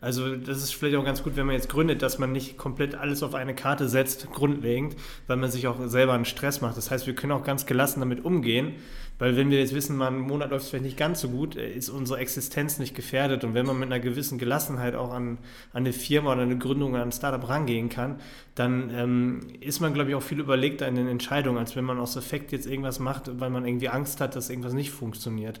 Also das ist vielleicht auch ganz gut, wenn man jetzt gründet, dass man nicht komplett alles auf eine Karte setzt, grundlegend, weil man sich auch selber einen Stress macht. Das heißt, wir können auch ganz gelassen damit umgehen, weil wenn wir jetzt wissen, man, ein Monat läuft es vielleicht nicht ganz so gut, äh, ist unsere Existenz nicht gefährdet. Und wenn man mit einer gewissen Gelassenheit auch an, an eine Firma oder eine Gründung, an ein Startup rangehen kann, dann ähm, ist man, glaube ich, auch viel überlegter in den Entscheidungen, als wenn man aus Effekt jetzt irgendwas macht, weil man irgendwie Angst hat, dass irgendwas nicht funktioniert.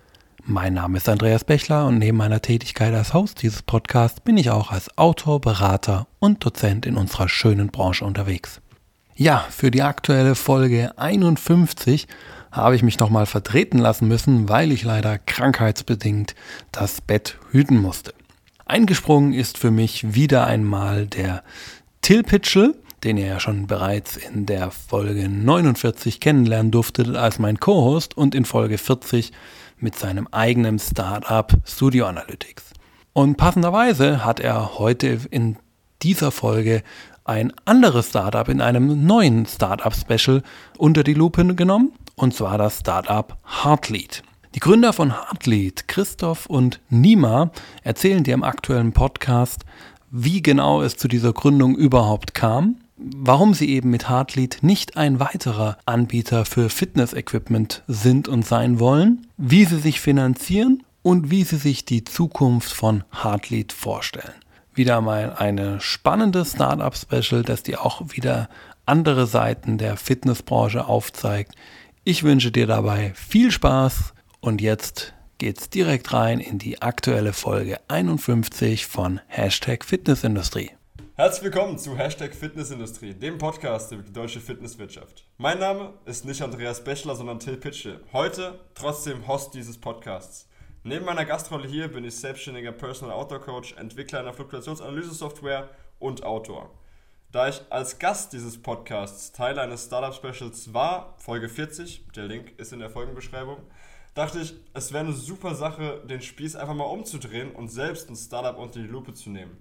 Mein Name ist Andreas Bechler und neben meiner Tätigkeit als Host dieses Podcasts bin ich auch als Autor, Berater und Dozent in unserer schönen Branche unterwegs. Ja, für die aktuelle Folge 51 habe ich mich nochmal vertreten lassen müssen, weil ich leider krankheitsbedingt das Bett hüten musste. Eingesprungen ist für mich wieder einmal der Till Pitchell, den ihr ja schon bereits in der Folge 49 kennenlernen durftet als mein Co-Host und in Folge 40 mit seinem eigenen Startup Studio Analytics. Und passenderweise hat er heute in dieser Folge ein anderes Startup in einem neuen Startup-Special unter die Lupe genommen, und zwar das Startup Heartlead. Die Gründer von Heartlead, Christoph und Nima, erzählen dir im aktuellen Podcast, wie genau es zu dieser Gründung überhaupt kam warum sie eben mit Heartlead nicht ein weiterer Anbieter für Fitness-Equipment sind und sein wollen, wie sie sich finanzieren und wie sie sich die Zukunft von Heartlead vorstellen. Wieder mal eine spannende Startup-Special, das dir auch wieder andere Seiten der Fitnessbranche aufzeigt. Ich wünsche dir dabei viel Spaß und jetzt geht's direkt rein in die aktuelle Folge 51 von Hashtag Fitnessindustrie. Herzlich willkommen zu Hashtag Fitnessindustrie, dem Podcast über die deutsche Fitnesswirtschaft. Mein Name ist nicht Andreas Bechler, sondern Till Pitschel. Heute trotzdem Host dieses Podcasts. Neben meiner Gastrolle hier bin ich selbstständiger Personal Outdoor Coach, Entwickler einer Fluktuationsanalyse-Software und Autor. Da ich als Gast dieses Podcasts Teil eines Startup-Specials war, Folge 40, der Link ist in der Folgenbeschreibung, dachte ich, es wäre eine super Sache, den Spieß einfach mal umzudrehen und selbst ein Startup unter die Lupe zu nehmen.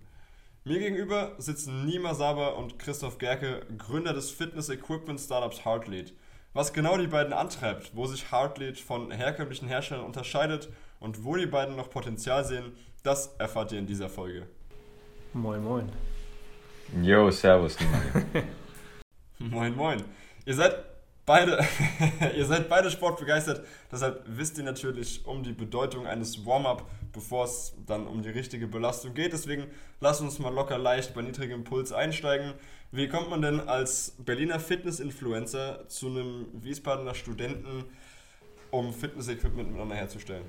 Mir gegenüber sitzen Nima Saber und Christoph Gerke, Gründer des Fitness-Equipment-Startups Heartlead. Was genau die beiden antreibt, wo sich Heartlead von herkömmlichen Herstellern unterscheidet und wo die beiden noch Potenzial sehen, das erfahrt ihr in dieser Folge. Moin, moin. Yo, servus, Nima. moin, moin. Ihr seid beide, ihr seid beide sportbegeistert, deshalb wisst ihr natürlich um die Bedeutung eines Warm-up, bevor es dann um die richtige Belastung geht. Deswegen lasst uns mal locker leicht bei niedrigem Puls einsteigen. Wie kommt man denn als Berliner Fitness-Influencer zu einem Wiesbadener Studenten, um Fitness-Equipment miteinander herzustellen?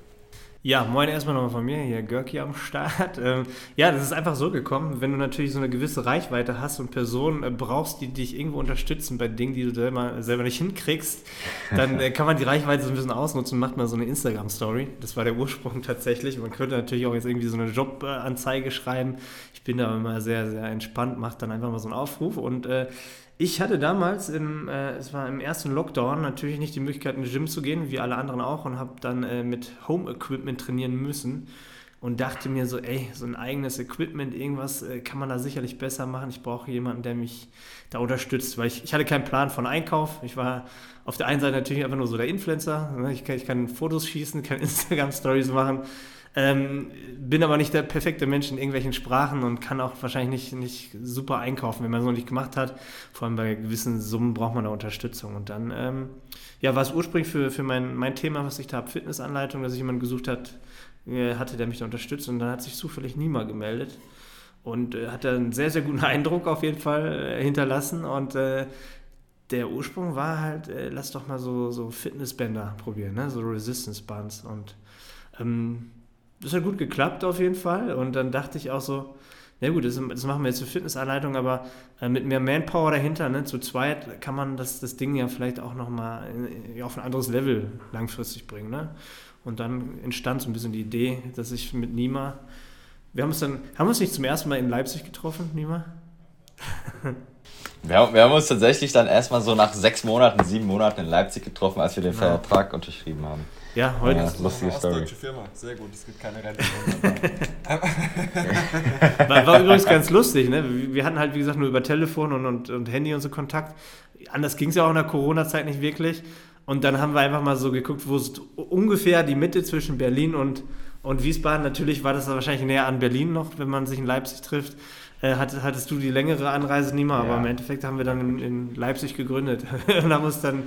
Ja, moin erstmal nochmal von mir, hier Görki am Start. Ähm, ja, das ist einfach so gekommen, wenn du natürlich so eine gewisse Reichweite hast und Personen äh, brauchst, die dich irgendwo unterstützen bei Dingen, die du selber, selber nicht hinkriegst, dann äh, kann man die Reichweite so ein bisschen ausnutzen und macht mal so eine Instagram-Story. Das war der Ursprung tatsächlich. Man könnte natürlich auch jetzt irgendwie so eine Jobanzeige schreiben. Ich bin da immer sehr, sehr entspannt, mache dann einfach mal so einen Aufruf und äh, ich hatte damals, im, äh, es war im ersten Lockdown, natürlich nicht die Möglichkeit, in den Gym zu gehen, wie alle anderen auch, und habe dann äh, mit Home-Equipment trainieren müssen und dachte mir so, ey, so ein eigenes Equipment, irgendwas äh, kann man da sicherlich besser machen. Ich brauche jemanden, der mich da unterstützt, weil ich, ich hatte keinen Plan von Einkauf. Ich war auf der einen Seite natürlich einfach nur so der Influencer. Ne? Ich kann, ich kann Fotos schießen, kann Instagram-Stories machen ähm, bin aber nicht der perfekte Mensch in irgendwelchen Sprachen und kann auch wahrscheinlich nicht, nicht super einkaufen, wenn man es noch nicht gemacht hat. Vor allem bei gewissen Summen braucht man da Unterstützung. Und dann ähm, ja, war es ursprünglich für, für mein, mein Thema, was ich da habe, Fitnessanleitung, dass ich jemanden gesucht hat, äh, hatte, der mich da unterstützt. Und dann hat sich zufällig niemand gemeldet und äh, hat einen sehr, sehr guten Eindruck auf jeden Fall äh, hinterlassen. Und äh, der Ursprung war halt, äh, lass doch mal so, so Fitnessbänder probieren, ne? so Resistance Bands. Und ähm, das hat gut geklappt auf jeden Fall. Und dann dachte ich auch so, ja gut, das, das machen wir jetzt für Fitnessanleitung, aber äh, mit mehr Manpower dahinter, ne, zu zweit kann man das, das Ding ja vielleicht auch nochmal auf ein anderes Level langfristig bringen. Ne? Und dann entstand so ein bisschen die Idee, dass ich mit Nima, wir haben uns dann, haben wir uns nicht zum ersten Mal in Leipzig getroffen, Nima? Wir haben, wir haben uns tatsächlich dann erstmal so nach sechs Monaten, sieben Monaten in Leipzig getroffen, als wir den ja. Vertrag unterschrieben haben. Ja, heute ja, ist lustige Story. Deutsche Firma, sehr gut. Es gibt keine Rente. war, war übrigens ganz lustig. Ne? Wir hatten halt, wie gesagt, nur über Telefon und, und, und Handy und so Kontakt. Anders ging es ja auch in der Corona-Zeit nicht wirklich. Und dann haben wir einfach mal so geguckt, wo es ungefähr die Mitte zwischen Berlin und, und Wiesbaden, natürlich war das wahrscheinlich näher an Berlin noch, wenn man sich in Leipzig trifft. Äh, hattest du die längere Anreise nie mal, ja. aber im Endeffekt haben wir dann in, in Leipzig gegründet und haben uns dann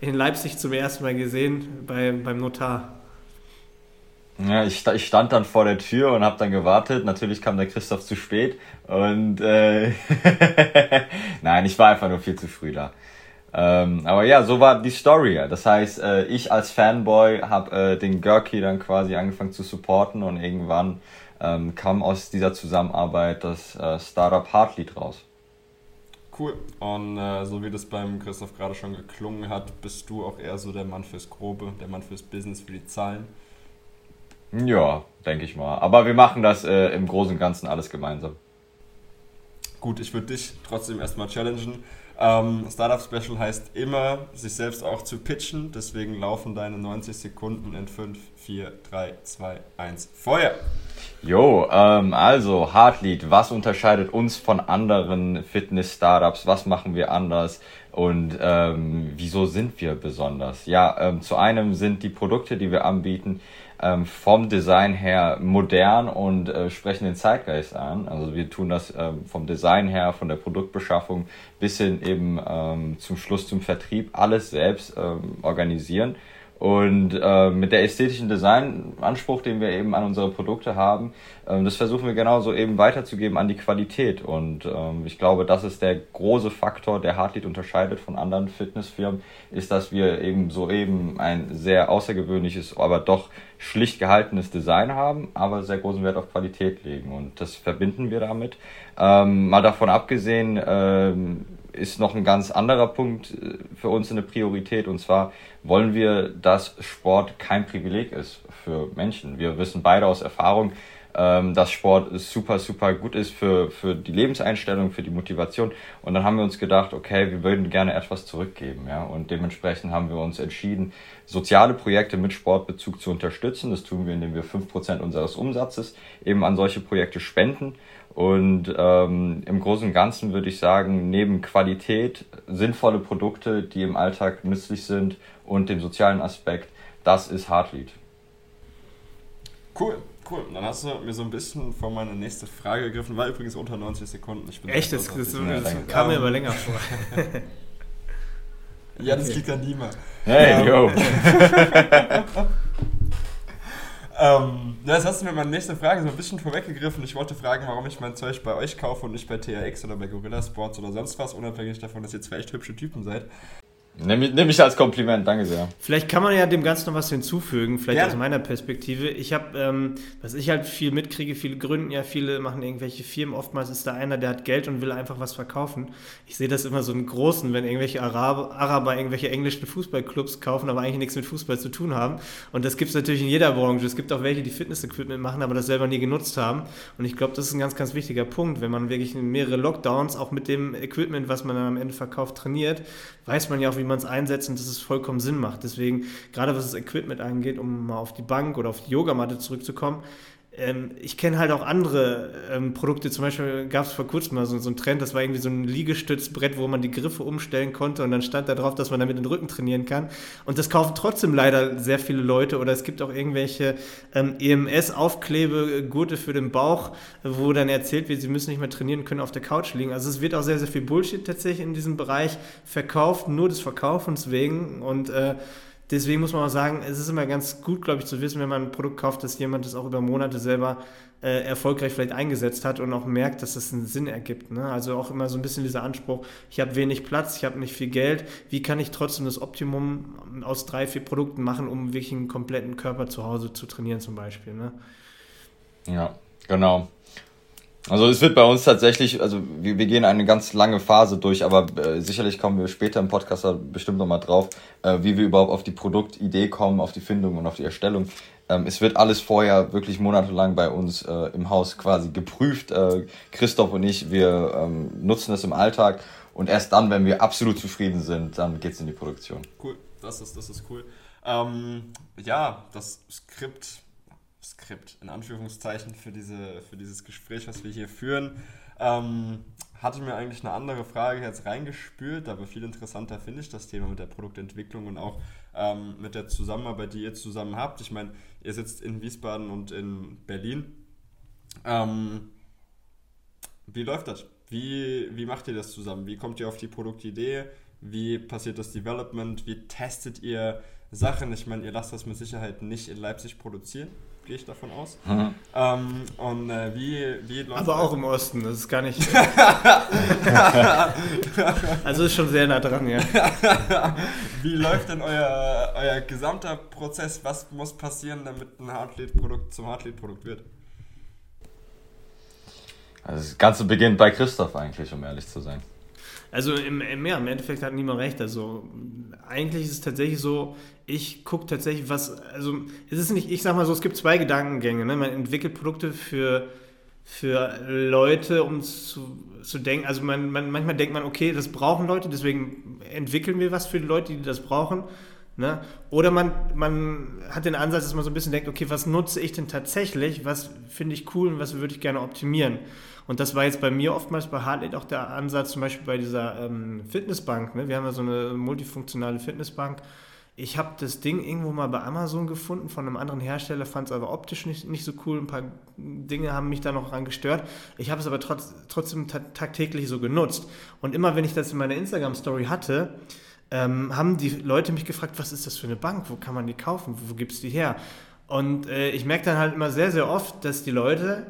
in Leipzig zum ersten Mal gesehen bei, beim Notar. Ja, ich, ich stand dann vor der Tür und habe dann gewartet. Natürlich kam der Christoph zu spät und äh, nein, ich war einfach nur viel zu früh da. Ähm, aber ja, so war die Story. Das heißt, äh, ich als Fanboy habe äh, den Gurky dann quasi angefangen zu supporten und irgendwann ähm, kam aus dieser Zusammenarbeit das äh, Startup Heartlead raus. Cool. Und äh, so wie das beim Christoph gerade schon geklungen hat, bist du auch eher so der Mann fürs Grobe, der Mann fürs Business, für die Zahlen. Ja, denke ich mal. Aber wir machen das äh, im Großen und Ganzen alles gemeinsam. Gut, ich würde dich trotzdem erstmal challengen. Ähm, Startup Special heißt immer, sich selbst auch zu pitchen. Deswegen laufen deine 90 Sekunden in 5, 4, 3, 2, 1. Feuer! Jo, ähm, also Heartlead, was unterscheidet uns von anderen Fitness-Startups? Was machen wir anders? Und ähm, wieso sind wir besonders? Ja, ähm, zu einem sind die Produkte, die wir anbieten, ähm, vom Design her modern und äh, sprechen den Zeitgeist an. Also wir tun das ähm, vom Design her, von der Produktbeschaffung bis hin eben ähm, zum Schluss zum Vertrieb alles selbst ähm, organisieren und äh, mit der ästhetischen Designanspruch, den wir eben an unsere Produkte haben, ähm, das versuchen wir genauso eben weiterzugeben an die Qualität. Und ähm, ich glaube, das ist der große Faktor, der Hartlead unterscheidet von anderen Fitnessfirmen, ist, dass wir eben so eben ein sehr außergewöhnliches, aber doch schlicht gehaltenes Design haben, aber sehr großen Wert auf Qualität legen. Und das verbinden wir damit. Ähm, mal davon abgesehen, ähm, ist noch ein ganz anderer Punkt äh, für uns eine Priorität. Und zwar wollen wir, dass Sport kein Privileg ist für Menschen. Wir wissen beide aus Erfahrung, ähm, dass Sport super, super gut ist für, für die Lebenseinstellung, für die Motivation. Und dann haben wir uns gedacht, okay, wir würden gerne etwas zurückgeben. Ja? Und dementsprechend haben wir uns entschieden, soziale Projekte mit Sportbezug zu unterstützen. Das tun wir, indem wir fünf Prozent unseres Umsatzes eben an solche Projekte spenden. Und ähm, im Großen und Ganzen würde ich sagen, neben Qualität, sinnvolle Produkte, die im Alltag nützlich sind und dem sozialen Aspekt, das ist Heartlead. Cool, cool. Dann hast du mir so ein bisschen vor meine nächste Frage gegriffen. War übrigens unter 90 Sekunden. Ich bin Echt? Das, das, das kam mir aber länger vor. ja, das okay. liegt an Nima. Hey, yo. Ähm, das hast du mir meine nächste Frage so ein bisschen vorweggegriffen. Ich wollte fragen, warum ich mein Zeug bei euch kaufe und nicht bei TRX oder bei Gorilla Sports oder sonst was, unabhängig davon, dass ihr zwei echt hübsche Typen seid. Nimm, nimm ich als Kompliment, danke sehr. Vielleicht kann man ja dem Ganzen noch was hinzufügen, vielleicht ja. aus meiner Perspektive. Ich habe, ähm, was ich halt viel mitkriege, viele gründen ja, viele machen irgendwelche Firmen. Oftmals ist da einer, der hat Geld und will einfach was verkaufen. Ich sehe das immer so im Großen, wenn irgendwelche Araber, Araber irgendwelche englischen Fußballclubs kaufen, aber eigentlich nichts mit Fußball zu tun haben. Und das gibt es natürlich in jeder Branche. Es gibt auch welche, die Fitness-Equipment machen, aber das selber nie genutzt haben. Und ich glaube, das ist ein ganz, ganz wichtiger Punkt. Wenn man wirklich mehrere Lockdowns auch mit dem Equipment, was man dann am Ende verkauft, trainiert, weiß man ja auch, wie man es einsetzt und dass es vollkommen Sinn macht. Deswegen, gerade was das Equipment angeht, um mal auf die Bank oder auf die Yogamatte zurückzukommen, ähm, ich kenne halt auch andere ähm, Produkte, zum Beispiel gab es vor kurzem mal so, so einen Trend, das war irgendwie so ein Liegestützbrett, wo man die Griffe umstellen konnte und dann stand da drauf, dass man damit den Rücken trainieren kann. Und das kaufen trotzdem leider sehr viele Leute oder es gibt auch irgendwelche ähm, EMS-Aufklebegurte für den Bauch, wo dann erzählt wird, sie müssen nicht mehr trainieren, können auf der Couch liegen. Also es wird auch sehr, sehr viel Bullshit tatsächlich in diesem Bereich verkauft, nur des Verkaufens wegen und äh, deswegen muss man auch sagen, es ist immer ganz gut, glaube ich, zu wissen, wenn man ein Produkt kauft, dass jemand das auch über Monate selber äh, erfolgreich vielleicht eingesetzt hat und auch merkt, dass das einen Sinn ergibt. Ne? Also auch immer so ein bisschen dieser Anspruch, ich habe wenig Platz, ich habe nicht viel Geld, wie kann ich trotzdem das Optimum aus drei, vier Produkten machen, um wirklich einen kompletten Körper zu Hause zu trainieren zum Beispiel. Ne? Ja, genau. Also es wird bei uns tatsächlich, also wir, wir gehen eine ganz lange Phase durch, aber äh, sicherlich kommen wir später im Podcast da bestimmt nochmal drauf, äh, wie wir überhaupt auf die Produktidee kommen, auf die Findung und auf die Erstellung. Ähm, es wird alles vorher wirklich monatelang bei uns äh, im Haus quasi geprüft. Äh, Christoph und ich, wir ähm, nutzen das im Alltag und erst dann, wenn wir absolut zufrieden sind, dann geht's in die Produktion. Cool, das ist, das ist cool. Ähm, ja, das Skript Skript in Anführungszeichen für, diese, für dieses Gespräch, was wir hier führen. Ähm, hatte mir eigentlich eine andere Frage jetzt reingespült, aber viel interessanter finde ich das Thema mit der Produktentwicklung und auch ähm, mit der Zusammenarbeit, die ihr zusammen habt. Ich meine, ihr sitzt in Wiesbaden und in Berlin. Ähm, wie läuft das? Wie, wie macht ihr das zusammen? Wie kommt ihr auf die Produktidee? Wie passiert das Development? Wie testet ihr Sachen? Ich meine, ihr lasst das mit Sicherheit nicht in Leipzig produzieren gehe ich davon aus. Mhm. Ähm, und äh, wie, wie läuft Aber auch im Osten, das ist gar nicht. also ist schon sehr nah dran, ja. wie läuft denn euer, euer gesamter Prozess? Was muss passieren, damit ein Hardlead-Produkt zum Hardlead-Produkt wird? Also das Ganze beginnt bei Christoph eigentlich, um ehrlich zu sein. Also im, im, ja, im Endeffekt hat niemand recht. Also eigentlich ist es tatsächlich so, ich gucke tatsächlich, was, also es ist nicht, ich sag mal so, es gibt zwei Gedankengänge. Ne? Man entwickelt Produkte für, für Leute, um zu, zu denken, also man, man, manchmal denkt man, okay, das brauchen Leute, deswegen entwickeln wir was für die Leute, die das brauchen. Ne? Oder man, man hat den Ansatz, dass man so ein bisschen denkt, okay, was nutze ich denn tatsächlich, was finde ich cool und was würde ich gerne optimieren. Und das war jetzt bei mir oftmals bei Hartley auch der Ansatz, zum Beispiel bei dieser ähm, Fitnessbank. Ne? Wir haben ja so eine multifunktionale Fitnessbank. Ich habe das Ding irgendwo mal bei Amazon gefunden von einem anderen Hersteller, fand es aber optisch nicht, nicht so cool. Ein paar Dinge haben mich da noch dran gestört. Ich habe es aber trotz, trotzdem tagtäglich so genutzt. Und immer wenn ich das in meiner Instagram-Story hatte, ähm, haben die Leute mich gefragt, was ist das für eine Bank? Wo kann man die kaufen? Wo gibt es die her? Und äh, ich merke dann halt immer sehr, sehr oft, dass die Leute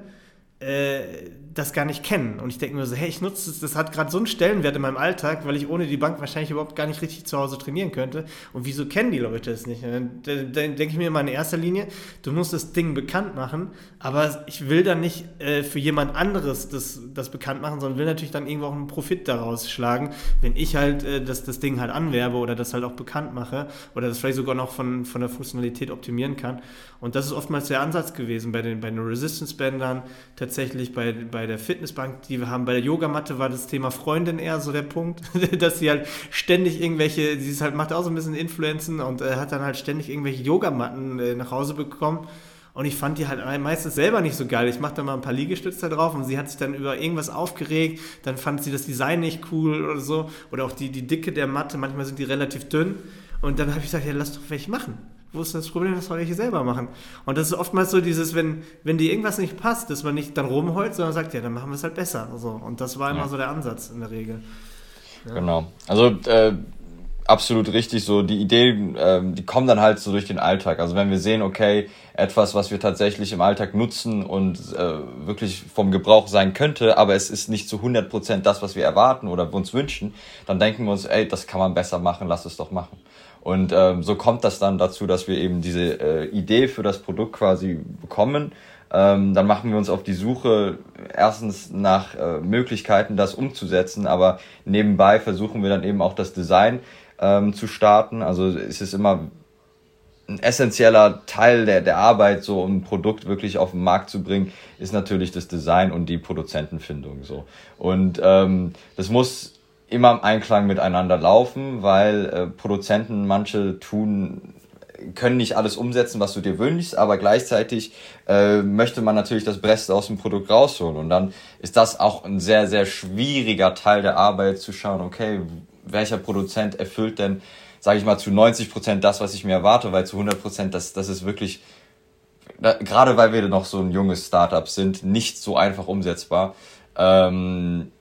äh, das gar nicht kennen. Und ich denke mir so, hey, ich nutze das, das hat gerade so einen Stellenwert in meinem Alltag, weil ich ohne die Bank wahrscheinlich überhaupt gar nicht richtig zu Hause trainieren könnte. Und wieso kennen die Leute es nicht? Dann, dann denke ich mir immer in erster Linie, du musst das Ding bekannt machen, aber ich will dann nicht äh, für jemand anderes das, das bekannt machen, sondern will natürlich dann irgendwo auch einen Profit daraus schlagen, wenn ich halt äh, das, das Ding halt anwerbe oder das halt auch bekannt mache oder das vielleicht sogar noch von, von der Funktionalität optimieren kann. Und das ist oftmals der Ansatz gewesen bei den, bei den Resistance-Bändern, tatsächlich bei, bei der Fitnessbank, die wir haben. Bei der Yogamatte war das Thema Freundin eher so der Punkt, dass sie halt ständig irgendwelche, sie ist halt, macht auch so ein bisschen Influenzen und äh, hat dann halt ständig irgendwelche Yogamatten äh, nach Hause bekommen. Und ich fand die halt meistens selber nicht so geil. Ich machte mal ein paar Liegestütze drauf und sie hat sich dann über irgendwas aufgeregt. Dann fand sie das Design nicht cool oder so. Oder auch die, die Dicke der Matte. Manchmal sind die relativ dünn. Und dann habe ich gesagt, ja, lass doch welche machen. Wo ist das Problem, das soll ich selber machen? Und das ist oftmals so dieses, wenn, wenn dir irgendwas nicht passt, dass man nicht dann rumheult, sondern sagt, ja, dann machen wir es halt besser. So. Und das war immer ja. so der Ansatz in der Regel. Ja. Genau. Also äh, absolut richtig so. Die Ideen, äh, die kommen dann halt so durch den Alltag. Also wenn wir sehen, okay, etwas, was wir tatsächlich im Alltag nutzen und äh, wirklich vom Gebrauch sein könnte, aber es ist nicht zu 100% das, was wir erwarten oder uns wünschen, dann denken wir uns, ey, das kann man besser machen, lass es doch machen. Und ähm, so kommt das dann dazu, dass wir eben diese äh, Idee für das Produkt quasi bekommen. Ähm, dann machen wir uns auf die Suche erstens nach äh, Möglichkeiten, das umzusetzen, aber nebenbei versuchen wir dann eben auch das Design ähm, zu starten. Also es ist immer ein essentieller Teil der, der Arbeit, so um ein Produkt wirklich auf den Markt zu bringen, ist natürlich das Design und die Produzentenfindung so. Und ähm, das muss immer im Einklang miteinander laufen, weil äh, Produzenten manche tun können nicht alles umsetzen, was du dir wünschst, aber gleichzeitig äh, möchte man natürlich das Beste aus dem Produkt rausholen. Und dann ist das auch ein sehr, sehr schwieriger Teil der Arbeit zu schauen, okay, welcher Produzent erfüllt denn, sage ich mal, zu 90 Prozent das, was ich mir erwarte, weil zu 100 Prozent, das, das ist wirklich, da, gerade weil wir noch so ein junges Startup sind, nicht so einfach umsetzbar. Ähm,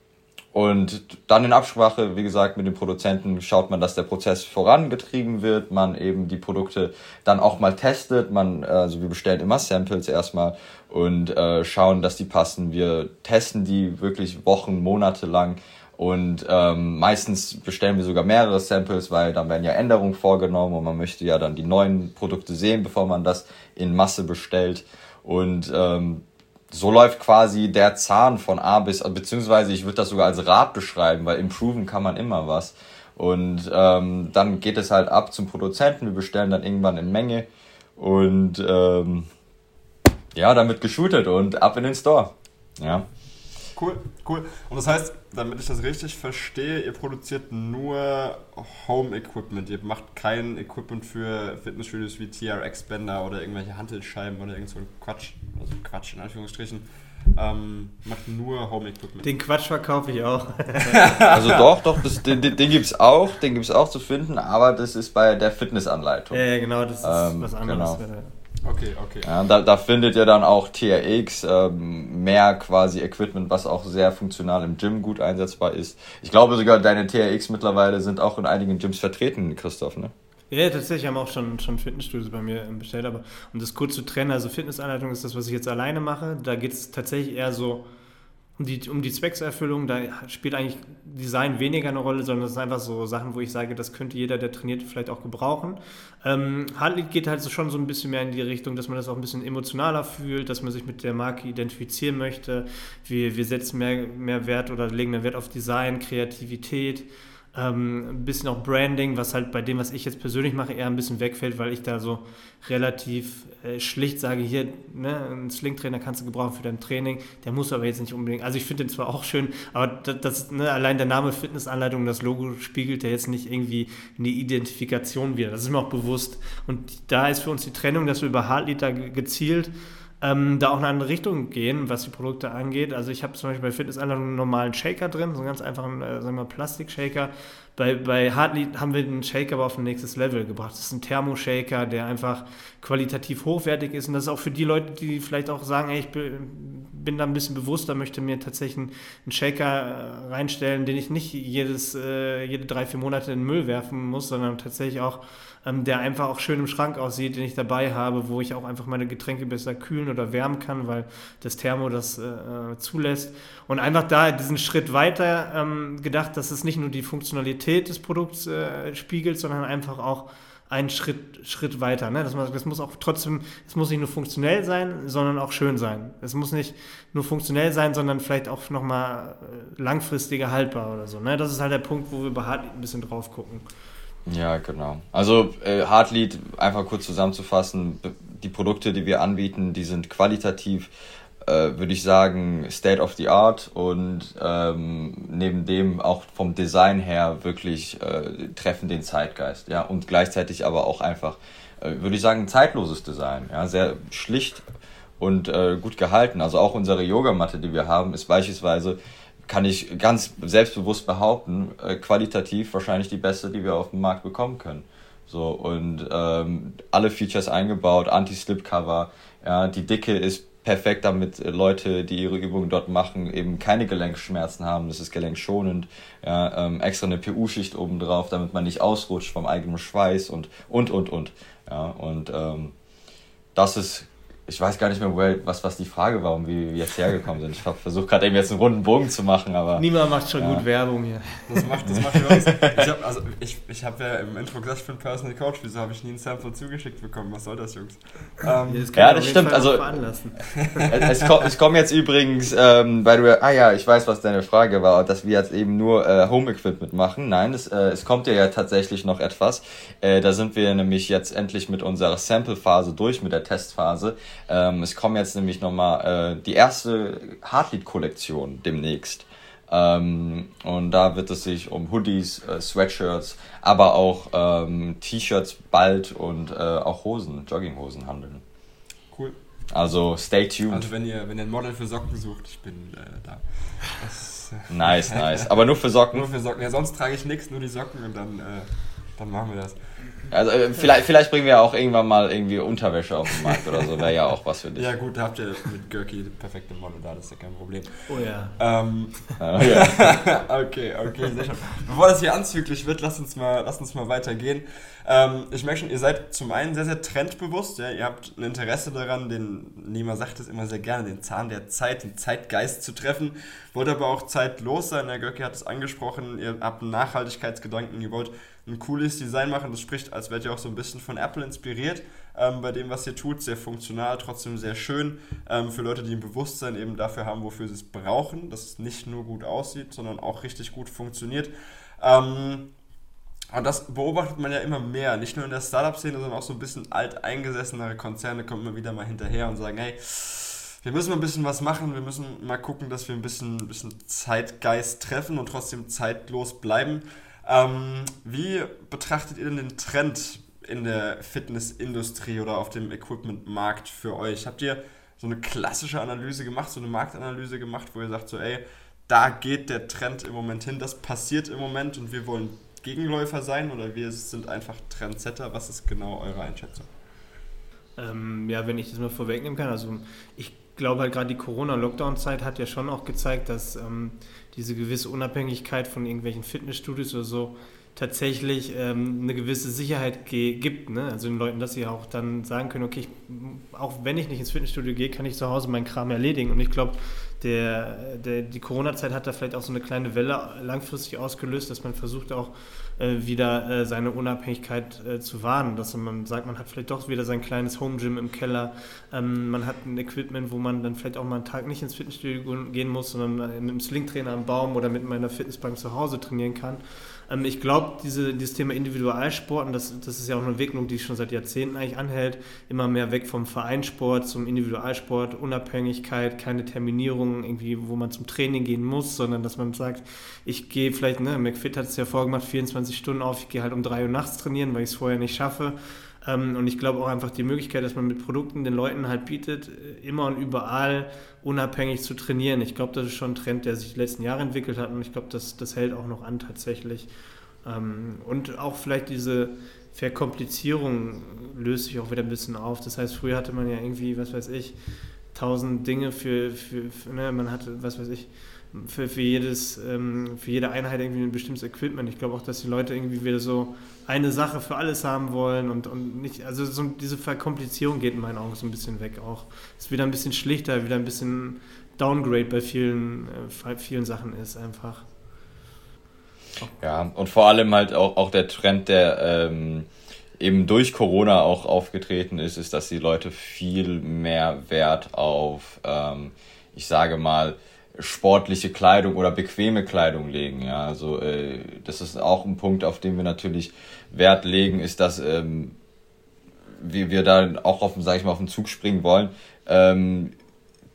und dann in Absprache, wie gesagt, mit den Produzenten schaut man, dass der Prozess vorangetrieben wird, man eben die Produkte dann auch mal testet. Man, also wir bestellen immer Samples erstmal und äh, schauen, dass die passen. Wir testen die wirklich Wochen, Monate lang und ähm, meistens bestellen wir sogar mehrere Samples, weil dann werden ja Änderungen vorgenommen und man möchte ja dann die neuen Produkte sehen, bevor man das in Masse bestellt. Und ähm, so läuft quasi der Zahn von A bis, beziehungsweise ich würde das sogar als Rad beschreiben, weil improven kann man immer was. Und ähm, dann geht es halt ab zum Produzenten, wir bestellen dann irgendwann in Menge und ähm, ja, dann wird geshootet und ab in den Store. Ja. Cool, cool. Und das heißt, damit ich das richtig verstehe, ihr produziert nur Home-Equipment. Ihr macht kein Equipment für Fitnessstudios wie TRX-Bänder oder irgendwelche Hantelscheiben oder irgend so ein Quatsch. Also Quatsch in Anführungsstrichen. Ähm, macht nur Home-Equipment. Den Quatsch verkaufe ich auch. also doch, doch, das, den, den, den gibt es auch, den gibt es auch zu finden, aber das ist bei der Fitnessanleitung. Ja, ja genau, das ist ähm, was anderes. Genau. Okay, okay. Ja, da, da findet ihr dann auch TRX, ähm, mehr quasi Equipment, was auch sehr funktional im Gym gut einsetzbar ist. Ich glaube sogar, deine TRX mittlerweile sind auch in einigen Gyms vertreten, Christoph, ne? Ja, tatsächlich haben auch schon, schon Fitnessstudios bei mir bestellt, aber um das kurz zu trennen, also Fitnessanleitung ist das, was ich jetzt alleine mache. Da geht es tatsächlich eher so um die, um die Zweckserfüllung, da spielt eigentlich Design weniger eine Rolle, sondern das sind einfach so Sachen, wo ich sage, das könnte jeder, der trainiert, vielleicht auch gebrauchen. Ähm, Hardlead geht halt schon so ein bisschen mehr in die Richtung, dass man das auch ein bisschen emotionaler fühlt, dass man sich mit der Marke identifizieren möchte. Wir, wir setzen mehr, mehr Wert oder legen mehr Wert auf Design, Kreativität. Ähm, ein bisschen auch Branding, was halt bei dem, was ich jetzt persönlich mache, eher ein bisschen wegfällt, weil ich da so relativ äh, schlicht sage, hier, ne, einen Slingtrainer kannst du gebrauchen für dein Training, der muss aber jetzt nicht unbedingt, also ich finde den zwar auch schön, aber das, das ne, allein der Name Fitnessanleitung, das Logo spiegelt ja jetzt nicht irgendwie eine Identifikation wieder, das ist mir auch bewusst. Und da ist für uns die Trennung, dass wir über Hartliter gezielt ähm, da auch in eine andere Richtung gehen, was die Produkte angeht. Also ich habe zum Beispiel bei Fitnessanlagen einen normalen Shaker drin, so einen ganz einfachen, äh, sagen wir Plastikshaker. Bei, bei Hartley haben wir den Shaker aber auf ein nächstes Level gebracht. Das ist ein Thermoshaker, der einfach qualitativ hochwertig ist. Und das ist auch für die Leute, die vielleicht auch sagen, ey, ich bin da ein bisschen bewusster, möchte mir tatsächlich einen Shaker äh, reinstellen, den ich nicht jedes, äh, jede drei, vier Monate in den Müll werfen muss, sondern tatsächlich auch ähm, der einfach auch schön im Schrank aussieht, den ich dabei habe, wo ich auch einfach meine Getränke besser kühlen oder wärmen kann, weil das Thermo das äh, zulässt. Und einfach da diesen Schritt weiter ähm, gedacht, dass es nicht nur die Funktionalität des Produkts äh, spiegelt, sondern einfach auch einen Schritt, Schritt weiter. Ne? Das, das, muss auch trotzdem, es muss nicht nur funktionell sein, sondern auch schön sein. Es muss nicht nur funktionell sein, sondern vielleicht auch nochmal äh, langfristiger haltbar oder so. Ne? Das ist halt der Punkt, wo wir bei Hard ein bisschen drauf gucken. Ja, genau. Also äh, Hardlead, einfach kurz zusammenzufassen, die Produkte, die wir anbieten, die sind qualitativ, äh, würde ich sagen, State of the Art und ähm, neben dem auch vom Design her wirklich äh, treffen den Zeitgeist. Ja, und gleichzeitig aber auch einfach, äh, würde ich sagen, zeitloses Design. Ja, sehr schlicht und äh, gut gehalten. Also auch unsere Yogamatte, die wir haben, ist beispielsweise kann ich ganz selbstbewusst behaupten, äh, qualitativ wahrscheinlich die beste, die wir auf dem Markt bekommen können. So, und ähm, alle Features eingebaut, Anti-Slip-Cover, ja, die Dicke ist perfekt, damit Leute, die ihre Übungen dort machen, eben keine Gelenkschmerzen haben. Das ist gelenkschonend. Ja, ähm, extra eine PU-Schicht oben drauf, damit man nicht ausrutscht vom eigenen Schweiß und, und, und, und. Ja, und ähm, das ist ich weiß gar nicht mehr, woher, was, was die Frage war und wie wir jetzt hergekommen sind. Ich habe versucht gerade eben jetzt einen runden Bogen zu machen, aber. Niemand macht schon ja. gut Werbung hier. Das macht, das macht was. Ich habe also, ich, ich hab ja im Intro gesagt, ich bin Personal Coach. Wieso habe ich nie ein Sample zugeschickt bekommen? Was soll das, Jungs? Ähm, das ja, das stimmt. Also, es, kommt, es kommen jetzt übrigens, ähm, weil du, ah ja, ich weiß, was deine Frage war, dass wir jetzt eben nur äh, Home Equipment machen. Nein, das, äh, es kommt ja, ja tatsächlich noch etwas. Äh, da sind wir nämlich jetzt endlich mit unserer Sample-Phase durch, mit der Testphase. Ähm, es kommen jetzt nämlich nochmal äh, die erste Heartlead-Kollektion demnächst. Ähm, und da wird es sich um Hoodies, äh, Sweatshirts, aber auch ähm, T-Shirts bald und äh, auch Hosen, Jogginghosen handeln. Cool. Also stay tuned. Also wenn ihr, wenn ihr ein Model für Socken sucht, ich bin äh, da. Das, äh, nice, nice. Aber nur für Socken? Nur für Socken. Ja, sonst trage ich nichts, nur die Socken und dann, äh, dann machen wir das. Also äh, vielleicht, vielleicht bringen wir auch irgendwann mal irgendwie Unterwäsche auf den Markt oder so, wäre ja auch was für dich. Ja gut, da habt ihr mit Gurky perfekte Model da, das ist ja kein Problem. Oh ja. Ähm, oh ja. okay, okay, sehr schön. Bevor das hier anzüglich wird, lasst uns mal, lasst uns mal weitergehen. Ähm, ich merke schon, ihr seid zum einen sehr, sehr trendbewusst, ja? ihr habt ein Interesse daran, den, Nima sagt es immer sehr gerne, den Zahn der Zeit, den Zeitgeist zu treffen. Wollt aber auch zeitlos sein, der Göcki hat es angesprochen, ihr habt einen Nachhaltigkeitsgedanken, ihr wollt ein cooles Design machen. Das spricht, als wärt ihr auch so ein bisschen von Apple inspiriert. ähm, bei dem, was ihr tut. Sehr funktional, trotzdem sehr schön. Ähm, für Leute, die ein Bewusstsein eben dafür haben, wofür sie es brauchen, dass es nicht nur gut aussieht, sondern auch richtig gut funktioniert. Ähm, und das beobachtet man ja immer mehr, nicht nur in der Startup-Szene, sondern auch so ein bisschen alteingesessenere Konzerne kommen immer wieder mal hinterher und sagen, hey, wir müssen mal ein bisschen was machen, wir müssen mal gucken, dass wir ein bisschen, ein bisschen Zeitgeist treffen und trotzdem zeitlos bleiben. Ähm, wie betrachtet ihr denn den Trend in der Fitnessindustrie oder auf dem Equipment-Markt für euch? Habt ihr so eine klassische Analyse gemacht, so eine Marktanalyse gemacht, wo ihr sagt so, ey, da geht der Trend im Moment hin, das passiert im Moment und wir wollen Gegenläufer sein oder wir sind einfach Trendsetter? Was ist genau eure Einschätzung? Ähm, ja, wenn ich das mal vorwegnehmen kann, also ich glaube halt gerade die Corona-Lockdown-Zeit hat ja schon auch gezeigt, dass ähm, diese gewisse Unabhängigkeit von irgendwelchen Fitnessstudios oder so tatsächlich ähm, eine gewisse Sicherheit gibt. Ne? Also den Leuten, dass sie auch dann sagen können, okay, ich, auch wenn ich nicht ins Fitnessstudio gehe, kann ich zu Hause meinen Kram erledigen. Und ich glaube, der, der, die Corona-Zeit hat da vielleicht auch so eine kleine Welle langfristig ausgelöst, dass man versucht auch äh, wieder äh, seine Unabhängigkeit äh, zu wahren, dass man sagt, man hat vielleicht doch wieder sein kleines Home-Gym im Keller, ähm, man hat ein Equipment, wo man dann vielleicht auch mal einen Tag nicht ins Fitnessstudio gehen muss, sondern mit einem Slingtrainer am Baum oder mit meiner Fitnessbank zu Hause trainieren kann. Ähm, ich glaube, diese, dieses Thema Individualsporten, das, das ist ja auch eine Entwicklung, die schon seit Jahrzehnten eigentlich anhält, immer mehr weg vom Vereinssport zum Individualsport, Unabhängigkeit, keine Terminierung, irgendwie, wo man zum Training gehen muss, sondern dass man sagt, ich gehe vielleicht, ne, McFit hat es ja vorgemacht, 24 Stunden auf, ich gehe halt um 3 Uhr nachts trainieren, weil ich es vorher nicht schaffe. Ähm, und ich glaube auch einfach die Möglichkeit, dass man mit Produkten den Leuten halt bietet, immer und überall unabhängig zu trainieren. Ich glaube, das ist schon ein Trend, der sich die letzten Jahre entwickelt hat und ich glaube, das, das hält auch noch an tatsächlich. Ähm, und auch vielleicht diese Verkomplizierung löst sich auch wieder ein bisschen auf. Das heißt, früher hatte man ja irgendwie, was weiß ich, tausend Dinge für, für, für ne, man hatte, was weiß ich, für, für, jedes, ähm, für jede Einheit irgendwie ein bestimmtes Equipment. Ich glaube auch, dass die Leute irgendwie wieder so eine Sache für alles haben wollen und, und nicht, also so diese Verkomplizierung geht in meinen Augen so ein bisschen weg auch. Es ist wieder ein bisschen schlichter, wieder ein bisschen Downgrade bei vielen, äh, vielen Sachen ist einfach. Ja, und vor allem halt auch, auch der Trend, der ähm, eben durch Corona auch aufgetreten ist, ist, dass die Leute viel mehr Wert auf, ähm, ich sage mal, sportliche Kleidung oder bequeme Kleidung legen. Ja, also äh, das ist auch ein Punkt, auf den wir natürlich Wert legen, ist, dass ähm, wir, wir da auch auf, sag ich mal, auf den Zug springen wollen. Ähm,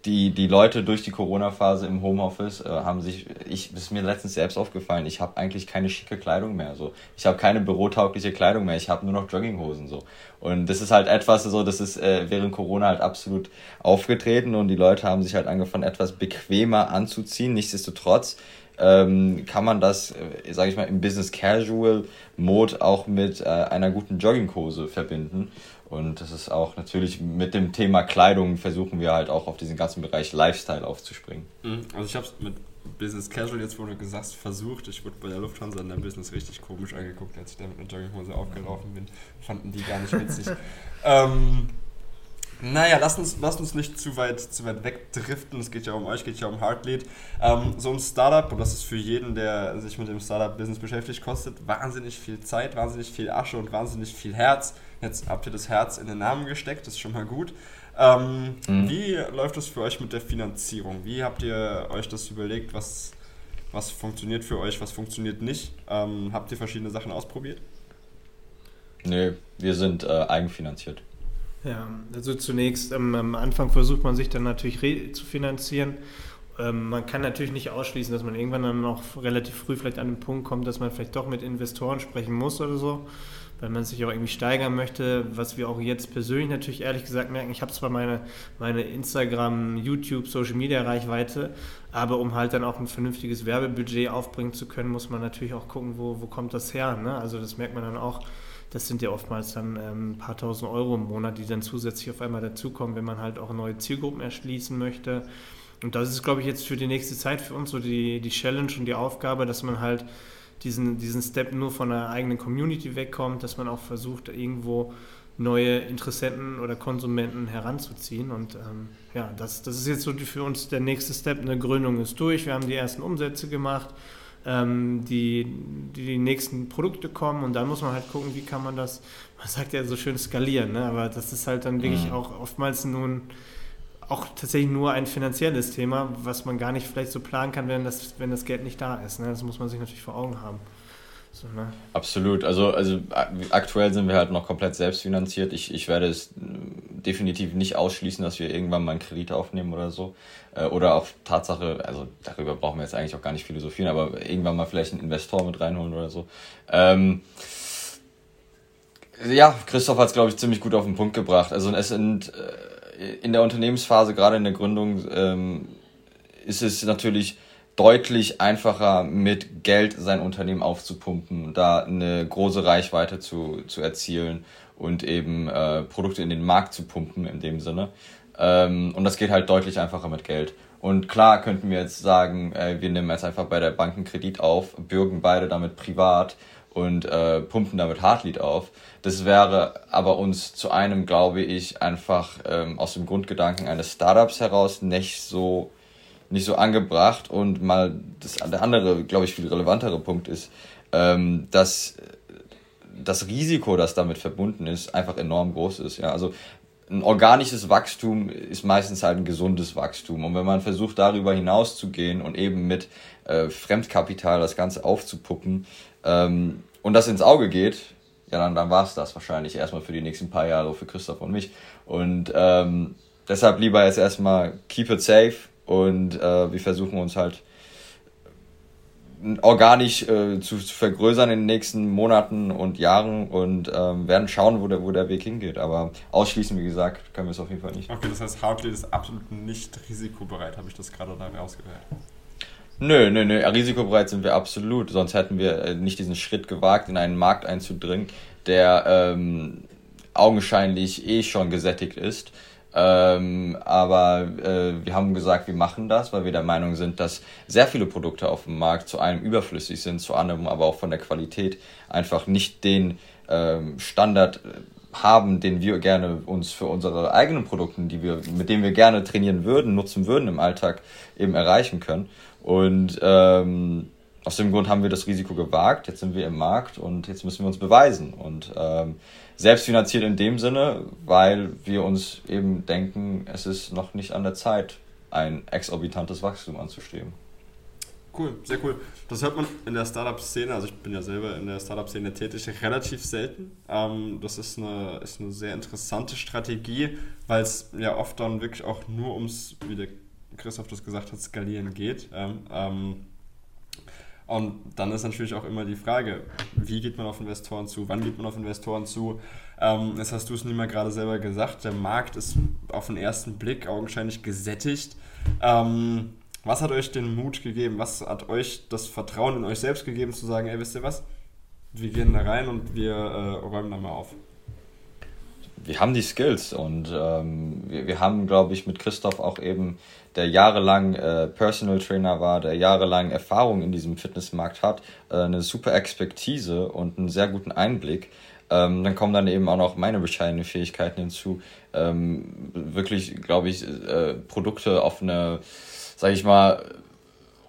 die, die Leute durch die Corona-Phase im Homeoffice äh, haben sich, ich, ist mir letztens selbst aufgefallen, ich habe eigentlich keine schicke Kleidung mehr. So. Ich habe keine bürotaugliche Kleidung mehr, ich habe nur noch Jogginghosen. So. Und das ist halt etwas, so, das ist äh, während Corona halt absolut aufgetreten und die Leute haben sich halt angefangen, etwas bequemer anzuziehen. Nichtsdestotrotz ähm, kann man das, äh, sage ich mal, im Business Casual Mode auch mit äh, einer guten Jogginghose verbinden. Und das ist auch natürlich mit dem Thema Kleidung versuchen wir halt auch auf diesen ganzen Bereich Lifestyle aufzuspringen. Mhm. Also ich habe es mit Business Casual jetzt, wo du gesagt hast, versucht. Ich wurde bei der Lufthansa in der Business richtig komisch angeguckt, als ich da mit einer Jogginghose aufgelaufen bin. Fanden die gar nicht witzig. ähm, naja, lasst uns, lasst uns nicht zu weit, zu weit wegdriften. Es geht ja um euch, es geht ja um Heartlead. Ähm, so ein Startup, und das ist für jeden, der sich mit dem Startup-Business beschäftigt, kostet wahnsinnig viel Zeit, wahnsinnig viel Asche und wahnsinnig viel Herz. Jetzt habt ihr das Herz in den Namen gesteckt, das ist schon mal gut. Ähm, mhm. Wie läuft das für euch mit der Finanzierung? Wie habt ihr euch das überlegt, was, was funktioniert für euch, was funktioniert nicht? Ähm, habt ihr verschiedene Sachen ausprobiert? Nee, wir sind äh, eigenfinanziert. Ja, also zunächst ähm, am Anfang versucht man sich dann natürlich zu finanzieren. Ähm, man kann natürlich nicht ausschließen, dass man irgendwann dann noch relativ früh vielleicht an den Punkt kommt, dass man vielleicht doch mit Investoren sprechen muss oder so, weil man sich auch irgendwie steigern möchte. Was wir auch jetzt persönlich natürlich ehrlich gesagt merken, ich habe zwar meine, meine Instagram, YouTube, Social Media Reichweite, aber um halt dann auch ein vernünftiges Werbebudget aufbringen zu können, muss man natürlich auch gucken, wo, wo kommt das her. Ne? Also das merkt man dann auch das sind ja oftmals dann ähm, ein paar tausend Euro im Monat, die dann zusätzlich auf einmal dazukommen, wenn man halt auch neue Zielgruppen erschließen möchte. Und das ist, glaube ich, jetzt für die nächste Zeit für uns so die, die Challenge und die Aufgabe, dass man halt diesen, diesen Step nur von der eigenen Community wegkommt, dass man auch versucht, irgendwo neue Interessenten oder Konsumenten heranzuziehen. Und ähm, ja, das, das ist jetzt so für uns der nächste Step. Eine Gründung ist durch, wir haben die ersten Umsätze gemacht ähm, die, die, die nächsten Produkte kommen und dann muss man halt gucken, wie kann man das, man sagt ja so schön skalieren, ne? aber das ist halt dann wirklich mhm. auch oftmals nun auch tatsächlich nur ein finanzielles Thema, was man gar nicht vielleicht so planen kann, wenn das, wenn das Geld nicht da ist. Ne? Das muss man sich natürlich vor Augen haben. So, ne? Absolut. Also, also aktuell sind wir halt noch komplett selbstfinanziert. Ich, ich werde es definitiv nicht ausschließen, dass wir irgendwann mal einen Kredit aufnehmen oder so. Äh, oder auf Tatsache, also darüber brauchen wir jetzt eigentlich auch gar nicht philosophieren, aber irgendwann mal vielleicht einen Investor mit reinholen oder so. Ähm, ja, Christoph hat es, glaube ich, ziemlich gut auf den Punkt gebracht. Also es sind äh, in der Unternehmensphase, gerade in der Gründung, ähm, ist es natürlich deutlich einfacher, mit Geld sein Unternehmen aufzupumpen, da eine große Reichweite zu, zu erzielen und eben äh, Produkte in den Markt zu pumpen in dem Sinne. Ähm, und das geht halt deutlich einfacher mit Geld. Und klar könnten wir jetzt sagen, äh, wir nehmen jetzt einfach bei der Bank einen Kredit auf, bürgen beide damit privat und äh, pumpen damit Hardlead auf. Das wäre aber uns zu einem, glaube ich, einfach ähm, aus dem Grundgedanken eines Startups heraus nicht so nicht so angebracht und mal das, der andere, glaube ich, viel relevantere Punkt ist, ähm, dass das Risiko, das damit verbunden ist, einfach enorm groß ist. Ja, also ein organisches Wachstum ist meistens halt ein gesundes Wachstum. Und wenn man versucht, darüber hinaus zu gehen und eben mit äh, Fremdkapital das Ganze aufzupuppen ähm, und das ins Auge geht, ja, dann, dann war es das wahrscheinlich erstmal für die nächsten paar Jahre für Christoph und mich. Und ähm, deshalb lieber jetzt erstmal keep it safe, und äh, wir versuchen uns halt organisch äh, zu, zu, vergrößern in den nächsten Monaten und Jahren und ähm, werden schauen, wo der, wo der Weg hingeht. Aber ausschließen, wie gesagt, können wir es auf jeden Fall nicht. Okay, das heißt, Hartley ist absolut nicht risikobereit, habe ich das gerade da rausgehört. Nö, nö, nö, risikobereit sind wir absolut. Sonst hätten wir äh, nicht diesen Schritt gewagt, in einen Markt einzudringen, der ähm, augenscheinlich eh schon gesättigt ist. Ähm, aber äh, wir haben gesagt, wir machen das, weil wir der Meinung sind, dass sehr viele Produkte auf dem Markt zu einem überflüssig sind, zu anderem aber auch von der Qualität einfach nicht den ähm, Standard äh, haben, den wir gerne uns für unsere eigenen Produkte, die wir, mit denen wir gerne trainieren würden, nutzen würden im Alltag, eben erreichen können. Und ähm, aus dem Grund haben wir das Risiko gewagt. Jetzt sind wir im Markt und jetzt müssen wir uns beweisen. Und ähm, selbstfinanziert in dem Sinne, weil wir uns eben denken, es ist noch nicht an der Zeit, ein exorbitantes Wachstum anzustreben. Cool, sehr cool. Das hört man in der Startup-Szene, also ich bin ja selber in der Startup-Szene tätig, relativ selten. Ähm, das ist eine, ist eine sehr interessante Strategie, weil es ja oft dann wirklich auch nur ums, wie der Christoph das gesagt hat, skalieren geht. Ähm, und dann ist natürlich auch immer die Frage, wie geht man auf Investoren zu, wann geht man auf Investoren zu. Ähm, jetzt hast du es nie mal gerade selber gesagt, der Markt ist auf den ersten Blick augenscheinlich gesättigt. Ähm, was hat euch den Mut gegeben? Was hat euch das Vertrauen in euch selbst gegeben, zu sagen, ey, wisst ihr was? Wir gehen da rein und wir äh, räumen da mal auf wir haben die Skills und ähm, wir, wir haben, glaube ich, mit Christoph auch eben, der jahrelang äh, Personal Trainer war, der jahrelang Erfahrung in diesem Fitnessmarkt hat, äh, eine super Expertise und einen sehr guten Einblick. Ähm, dann kommen dann eben auch noch meine bescheidenen Fähigkeiten hinzu, ähm, wirklich, glaube ich, äh, Produkte auf eine, sage ich mal,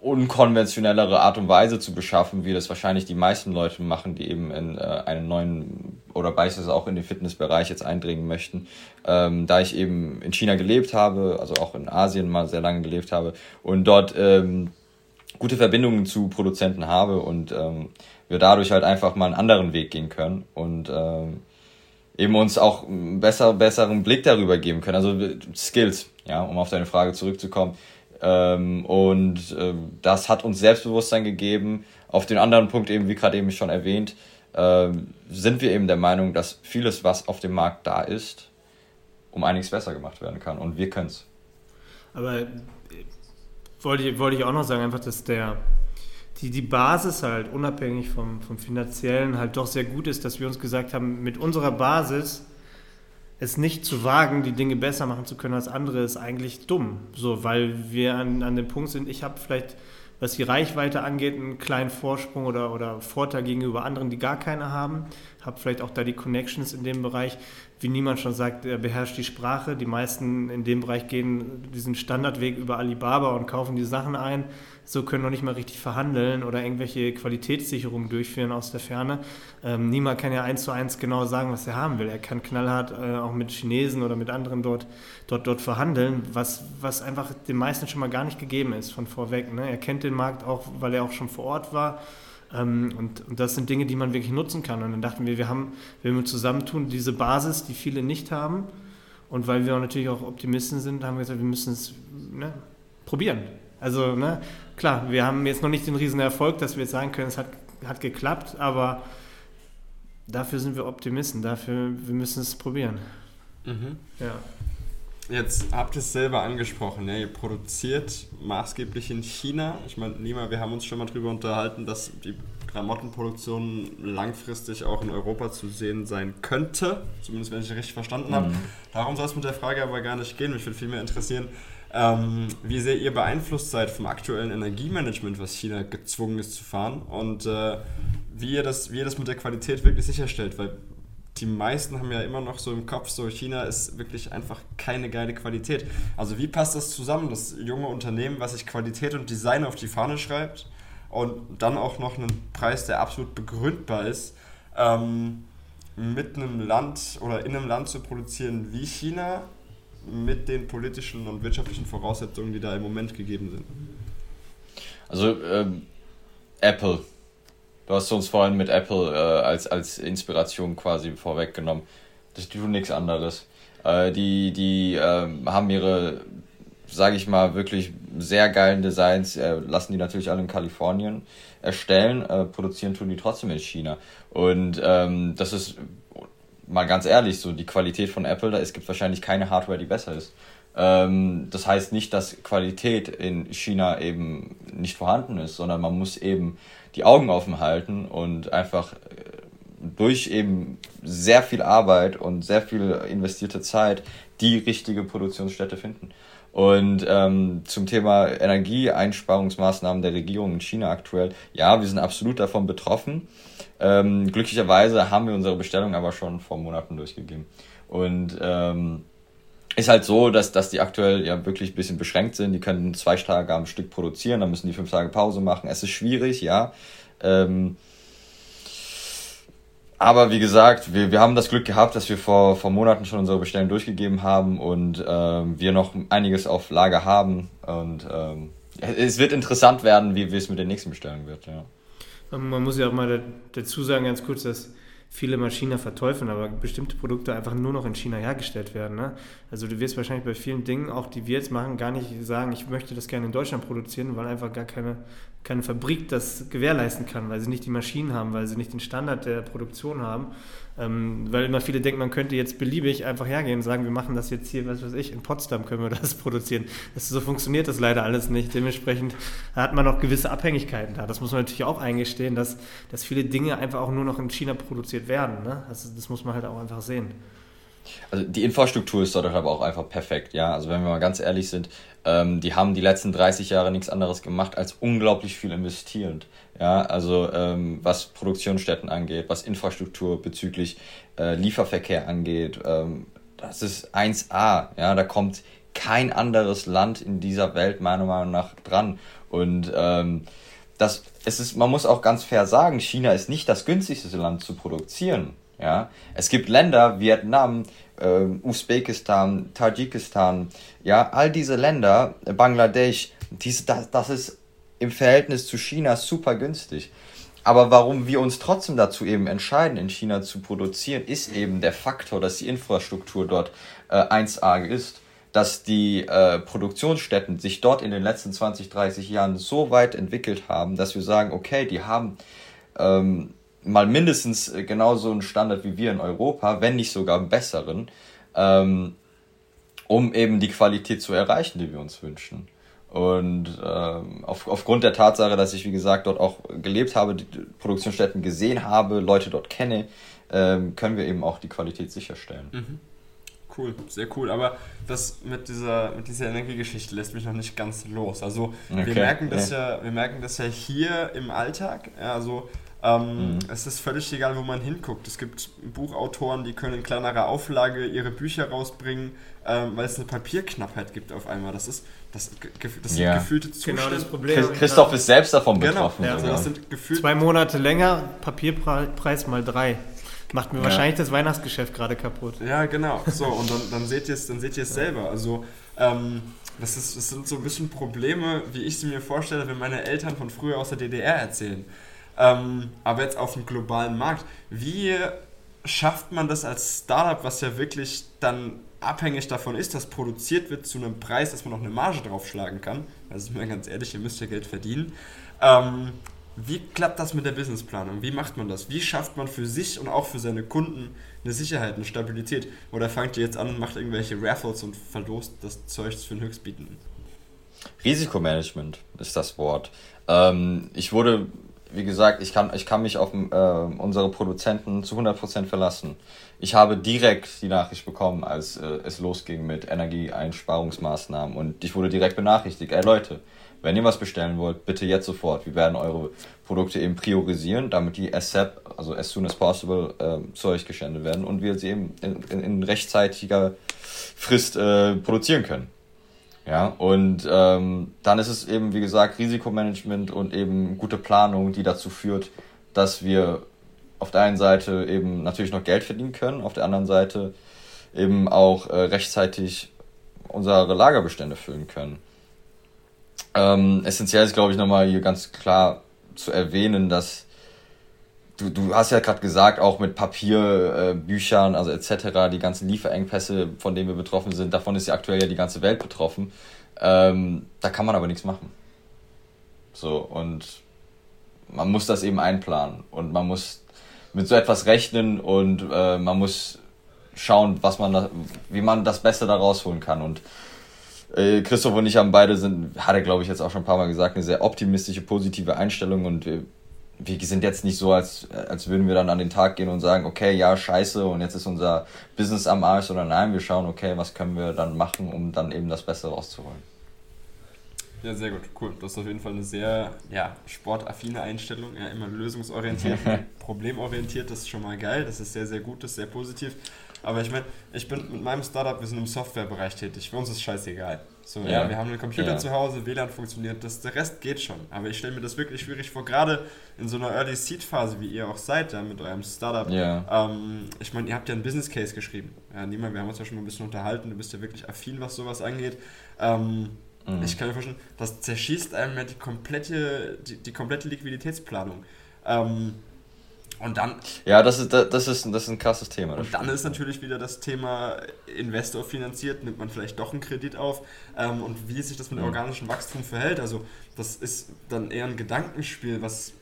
unkonventionellere Art und Weise zu beschaffen, wie das wahrscheinlich die meisten Leute machen, die eben in äh, einen neuen oder beispielsweise auch in den Fitnessbereich jetzt eindringen möchten. Ähm, da ich eben in China gelebt habe, also auch in Asien mal sehr lange gelebt habe und dort ähm, gute Verbindungen zu Produzenten habe und ähm, wir dadurch halt einfach mal einen anderen Weg gehen können und ähm, eben uns auch einen besser, besseren Blick darüber geben können. Also Skills, ja, um auf deine Frage zurückzukommen ähm, und äh, das hat uns Selbstbewusstsein gegeben. Auf den anderen Punkt eben, wie gerade eben schon erwähnt, äh, sind wir eben der Meinung, dass vieles, was auf dem Markt da ist, um einiges besser gemacht werden kann. Und wir können es. Aber äh, wollte ich, wollte ich auch noch sagen, einfach, dass der, die, die Basis halt unabhängig vom, vom finanziellen halt doch sehr gut ist, dass wir uns gesagt haben, mit unserer Basis es nicht zu wagen, die Dinge besser machen zu können als andere, ist eigentlich dumm. So, weil wir an, an dem Punkt sind, ich habe vielleicht, was die Reichweite angeht, einen kleinen Vorsprung oder, oder Vorteil gegenüber anderen, die gar keine haben. habe vielleicht auch da die Connections in dem Bereich. Wie niemand schon sagt, er beherrscht die Sprache. Die meisten in dem Bereich gehen diesen Standardweg über Alibaba und kaufen die Sachen ein. So können noch nicht mal richtig verhandeln oder irgendwelche Qualitätssicherungen durchführen aus der Ferne. Ähm, niemand kann ja eins zu eins genau sagen, was er haben will. Er kann knallhart äh, auch mit Chinesen oder mit anderen dort, dort, dort verhandeln, was, was einfach den meisten schon mal gar nicht gegeben ist von vorweg. Ne? Er kennt den Markt auch, weil er auch schon vor Ort war ähm, und, und, das sind Dinge, die man wirklich nutzen kann. Und dann dachten wir, wir haben, wenn wir zusammentun, diese Basis, die viele nicht haben. Und weil wir auch natürlich auch Optimisten sind, haben wir gesagt, wir müssen es ne, probieren. Also, ne, klar, wir haben jetzt noch nicht den riesen Erfolg, dass wir jetzt sagen können, es hat, hat geklappt, aber dafür sind wir Optimisten, dafür, wir müssen es probieren. Mhm. Ja. Jetzt habt ihr es selber angesprochen, ja, ihr produziert maßgeblich in China. Ich meine, Nima, wir haben uns schon mal darüber unterhalten, dass die Klamottenproduktion langfristig auch in Europa zu sehen sein könnte. Zumindest wenn ich richtig verstanden mhm. habe. Darum soll es mit der Frage aber gar nicht gehen. Mich würde vielmehr interessieren, ähm, wie sehr ihr beeinflusst seid vom aktuellen Energiemanagement, was China gezwungen ist zu fahren und äh, wie, ihr das, wie ihr das mit der Qualität wirklich sicherstellt. Weil die meisten haben ja immer noch so im Kopf, so China ist wirklich einfach keine geile Qualität. Also wie passt das zusammen, das junge Unternehmen, was sich Qualität und Design auf die Fahne schreibt und dann auch noch einen Preis, der absolut begründbar ist, ähm, mit einem Land oder in einem Land zu produzieren wie China mit den politischen und wirtschaftlichen Voraussetzungen, die da im Moment gegeben sind? Also ähm, Apple Du hast uns vorhin mit Apple äh, als, als Inspiration quasi vorweggenommen. Das tut nichts anderes. Äh, die die äh, haben ihre, sage ich mal, wirklich sehr geilen Designs, äh, lassen die natürlich alle in Kalifornien erstellen, äh, produzieren tun die trotzdem in China. Und ähm, das ist mal ganz ehrlich so, die Qualität von Apple, da es gibt wahrscheinlich keine Hardware, die besser ist. Ähm, das heißt nicht, dass Qualität in China eben nicht vorhanden ist, sondern man muss eben die Augen offen halten und einfach äh, durch eben sehr viel Arbeit und sehr viel investierte Zeit die richtige Produktionsstätte finden. Und ähm, zum Thema Energieeinsparungsmaßnahmen der Regierung in China aktuell, ja, wir sind absolut davon betroffen. Ähm, glücklicherweise haben wir unsere Bestellung aber schon vor Monaten durchgegeben. Und ähm, ist halt so, dass, dass die aktuell ja wirklich ein bisschen beschränkt sind. Die können zwei Tage am Stück produzieren, dann müssen die fünf Tage Pause machen. Es ist schwierig, ja. Ähm, aber wie gesagt, wir, wir haben das Glück gehabt, dass wir vor, vor Monaten schon unsere Bestellung durchgegeben haben und ähm, wir noch einiges auf Lager haben. Und ähm, es wird interessant werden, wie, wie es mit den nächsten Bestellungen wird. Ja. Man muss ja auch mal dazu sagen, ganz kurz, dass viele Maschinen verteufeln, aber bestimmte Produkte einfach nur noch in China hergestellt werden. Ne? Also du wirst wahrscheinlich bei vielen Dingen, auch die wir jetzt machen, gar nicht sagen, ich möchte das gerne in Deutschland produzieren, weil einfach gar keine, keine Fabrik das gewährleisten kann, weil sie nicht die Maschinen haben, weil sie nicht den Standard der Produktion haben. Ähm, weil immer viele denken, man könnte jetzt beliebig einfach hergehen und sagen, wir machen das jetzt hier, was weiß ich, in Potsdam können wir das produzieren. Das, so funktioniert das leider alles nicht. Dementsprechend hat man noch gewisse Abhängigkeiten da. Das muss man natürlich auch eingestehen, dass, dass viele Dinge einfach auch nur noch in China produziert werden. Ne? Also das muss man halt auch einfach sehen. Also die Infrastruktur ist dort aber auch einfach perfekt, ja. Also wenn wir mal ganz ehrlich sind, ähm, die haben die letzten 30 Jahre nichts anderes gemacht, als unglaublich viel investierend. Ja, also ähm, was Produktionsstätten angeht, was Infrastruktur bezüglich äh, Lieferverkehr angeht, ähm, das ist 1A. Ja, da kommt kein anderes Land in dieser Welt meiner Meinung nach dran. Und ähm, das, es ist, man muss auch ganz fair sagen, China ist nicht das günstigste Land zu produzieren. Ja, es gibt Länder, Vietnam, äh, Usbekistan, Tadschikistan, ja, all diese Länder, Bangladesch, dies, das, das ist im Verhältnis zu China super günstig. Aber warum wir uns trotzdem dazu eben entscheiden, in China zu produzieren, ist eben der Faktor, dass die Infrastruktur dort äh, 1A ist, dass die äh, Produktionsstätten sich dort in den letzten 20, 30 Jahren so weit entwickelt haben, dass wir sagen, okay, die haben ähm, mal mindestens äh, genauso einen Standard wie wir in Europa, wenn nicht sogar einen besseren, ähm, um eben die Qualität zu erreichen, die wir uns wünschen. Und ähm, auf, aufgrund der Tatsache, dass ich, wie gesagt, dort auch gelebt habe, die Produktionsstätten gesehen habe, Leute dort kenne, ähm, können wir eben auch die Qualität sicherstellen. Mhm. Cool, sehr cool. Aber das mit dieser, mit dieser Energiegeschichte lässt mich noch nicht ganz los. Also okay. wir merken das ja. ja, wir merken das ja hier im Alltag. Also Ähm, mhm. Es ist völlig egal, wo man hinguckt. Es gibt Buchautoren, die können in kleinerer Auflage ihre Bücher rausbringen, ähm, weil es eine Papierknappheit gibt auf einmal. Das ist das, das ja. sind gefühlte Zustände. Genau das Problem. Christoph ist selbst davon genau. betroffen. Genau. Ja, also das sind gefühlt Zwei Monate länger, Papierpreis mal drei. Macht mir ja. wahrscheinlich das Weihnachtsgeschäft gerade kaputt. Ja, genau. So, und dann, dann seht ihr es dann seht ihr es selber. Also, ähm, das, ist, das sind so ein bisschen Probleme, wie ich sie mir vorstelle, wenn meine Eltern von früher aus der DDR erzählen. Ähm, aber jetzt auf dem globalen Markt. Wie schafft man das als Startup, was ja wirklich dann abhängig davon ist, dass produziert wird zu einem Preis, dass man noch eine Marge draufschlagen kann? Also ist mir ganz ehrlich, ihr müsst ja Geld verdienen. Ähm, wie klappt das mit der Businessplanung? Wie macht man das? Wie schafft man für sich und auch für seine Kunden eine Sicherheit, eine Stabilität? Oder fangt ihr jetzt an und macht irgendwelche Raffles und verlost das Zeug für den Höchstbieten? Risikomanagement ist das Wort. Ähm, ich wurde wie gesagt, ich kann, ich kann mich auf äh, unsere Produzenten zu 100% verlassen. Ich habe direkt die Nachricht bekommen, als äh, es losging mit Energieeinsparungsmaßnahmen und ich wurde direkt benachrichtigt, ey Leute, wenn ihr was bestellen wollt, bitte jetzt sofort. Wir werden eure Produkte eben priorisieren, damit die ASAP, also as soon as possible, äh, zu euch gesendet werden und wir sie eben in, in, in rechtzeitiger Frist äh, produzieren können. Ja, und ähm, dann ist es eben, wie gesagt, Risikomanagement und eben gute Planung, die dazu führt, dass wir auf der einen Seite eben natürlich noch Geld verdienen können, auf der anderen Seite eben auch äh, rechtzeitig unsere Lagerbestände füllen können. Ähm, essentiell ist, glaube ich, nochmal hier ganz klar zu erwähnen, dass du, du hast ja gerade gesagt, auch mit Papierbüchern, äh, also etc., die ganzen Lieferengpässe, von denen wir betroffen sind, davon ist ja aktuell ja die ganze Welt betroffen. Ähm, da kann man aber nichts machen. So, und man muss das eben einplanen und man muss mit so etwas rechnen und äh, man muss schauen, was man da, wie man das Beste da rausholen kann. Und äh, Christoph und ich haben beide sind, hat er glaube ich jetzt auch schon ein paar Mal gesagt, eine sehr optimistische, positive Einstellung und wir wir sind jetzt nicht so, als, als würden wir dann an den Tag gehen und sagen, okay, ja, scheiße, und jetzt ist unser Business am Arsch, sondern nein, wir schauen, okay, was können wir dann machen, um dann eben das Beste rauszuholen. Ja, sehr gut, cool. Das ist auf jeden Fall eine sehr ja, sportaffine Einstellung, ja, immer lösungsorientiert, problemorientiert, das ist schon mal geil, das ist sehr, sehr gut, das ist sehr positiv. Aber ich meine, ich bin mit meinem Startup, wir sind im Softwarebereich tätig, für uns ist scheißegal. So, ja, ja wir haben einen Computer ja. zu Hause, WLAN funktioniert, das, der Rest geht schon. Aber ich stelle mir das wirklich schwierig vor, gerade in so einer Early Seed Phase, wie ihr auch seid, ja, mit eurem Startup. Ja. Ähm, ich meine, ihr habt ja einen Business Case geschrieben. Ja, niemand, wir haben uns ja schon mal ein bisschen unterhalten, du bist ja wirklich affin, was sowas angeht. Ähm, mhm. Ich kann mir vorstellen, das zerschießt einem ja die komplette, die, die komplette Liquiditätsplanung. Ähm, und dann. Ja, das ist, das ist, das ist ein krasses Thema. Und dann ist natürlich wieder das Thema Investor finanziert, nimmt man vielleicht doch einen Kredit auf ähm, und wie sich das mit mhm. organischem Wachstum verhält. Also, das ist dann eher ein Gedankenspiel, was,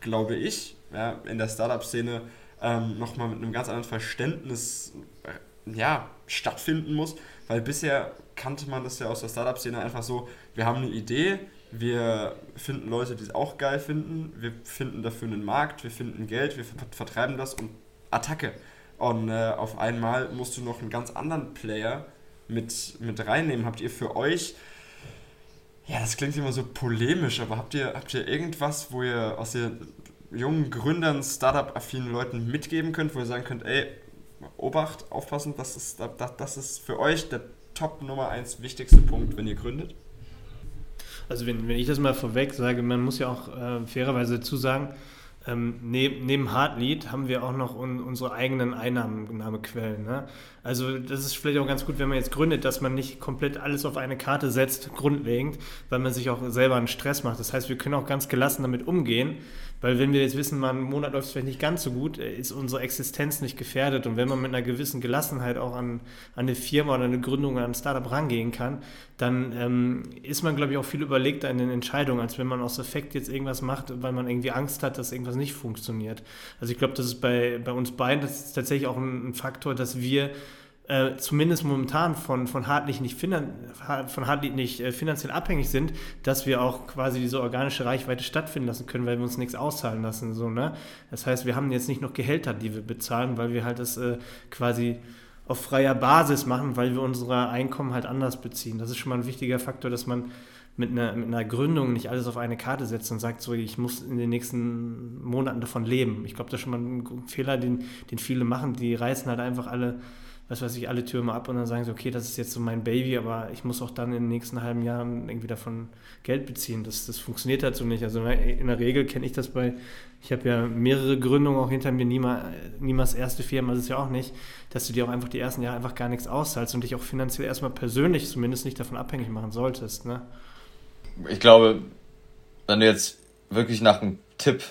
glaube ich, ja, in der Startup-Szene ähm, nochmal mit einem ganz anderen Verständnis äh, ja, stattfinden muss, weil bisher kannte man das ja aus der Startup-Szene einfach so: wir haben eine Idee, wir finden Leute, die es auch geil finden. Wir finden dafür einen Markt, wir finden Geld, wir vertreiben das und Attacke. Und äh, auf einmal musst du noch einen ganz anderen Player mit, mit reinnehmen. Habt ihr für euch, ja, das klingt immer so polemisch, aber habt ihr, habt ihr irgendwas, wo ihr aus den jungen Gründern, Startup-affinen Leuten mitgeben könnt, wo ihr sagen könnt, ey, Obacht, aufpassen, das ist, das, das ist für euch der Top Nummer 1 wichtigste Punkt, wenn ihr gründet? Also wenn, wenn ich das mal vorweg sage, man muss ja auch äh, fairerweise dazu sagen, ähm, neben, neben Hardlead haben wir auch noch un, unsere eigenen Einnahmequellen. Ne? Also das ist vielleicht auch ganz gut, wenn man jetzt gründet, dass man nicht komplett alles auf eine Karte setzt, grundlegend, weil man sich auch selber einen Stress macht. Das heißt, wir können auch ganz gelassen damit umgehen, weil wenn wir jetzt wissen, man, ein Monat läuft es vielleicht nicht ganz so gut, äh, ist unsere Existenz nicht gefährdet. Und wenn man mit einer gewissen Gelassenheit auch an, an eine Firma oder eine Gründung, an ein Startup rangehen kann, dann ähm, ist man, glaube ich, auch viel überlegter in den Entscheidungen, als wenn man aus Effekt jetzt irgendwas macht, weil man irgendwie Angst hat, dass irgendwas nicht funktioniert. Also ich glaube, das ist bei, bei uns beiden das tatsächlich auch ein, ein Faktor, dass wir äh, zumindest momentan von, von Hartlich nicht, finan von Hartlich nicht äh, finanziell abhängig sind, dass wir auch quasi diese organische Reichweite stattfinden lassen können, weil wir uns nichts auszahlen lassen. So, ne? Das heißt, wir haben jetzt nicht noch Gehälter, die wir bezahlen, weil wir halt das äh, quasi auf freier Basis machen, weil wir unsere Einkommen halt anders beziehen. Das ist schon mal ein wichtiger Faktor, dass man mit einer, mit einer Gründung nicht alles auf eine Karte setzt und sagt so, ich muss in den nächsten Monaten davon leben. Ich glaube, das ist schon mal ein Fehler, den, den viele machen. Die reißen halt einfach alle was weiß ich, alle Türme ab und dann sagen sie, okay, das ist jetzt so mein Baby, aber ich muss auch dann in den nächsten halben Jahren irgendwie davon Geld beziehen. Das, das funktioniert halt so nicht. Also in der Regel kenne ich das bei, ich habe ja mehrere Gründungen auch hinter mir, niemals, niemals erste Firma, ist ja auch nicht, dass du dir auch einfach die ersten Jahre einfach gar nichts auszahlst und dich auch finanziell erstmal persönlich zumindest nicht davon abhängig machen solltest. Ne? Ich glaube, wenn du jetzt wirklich nach einem Tipp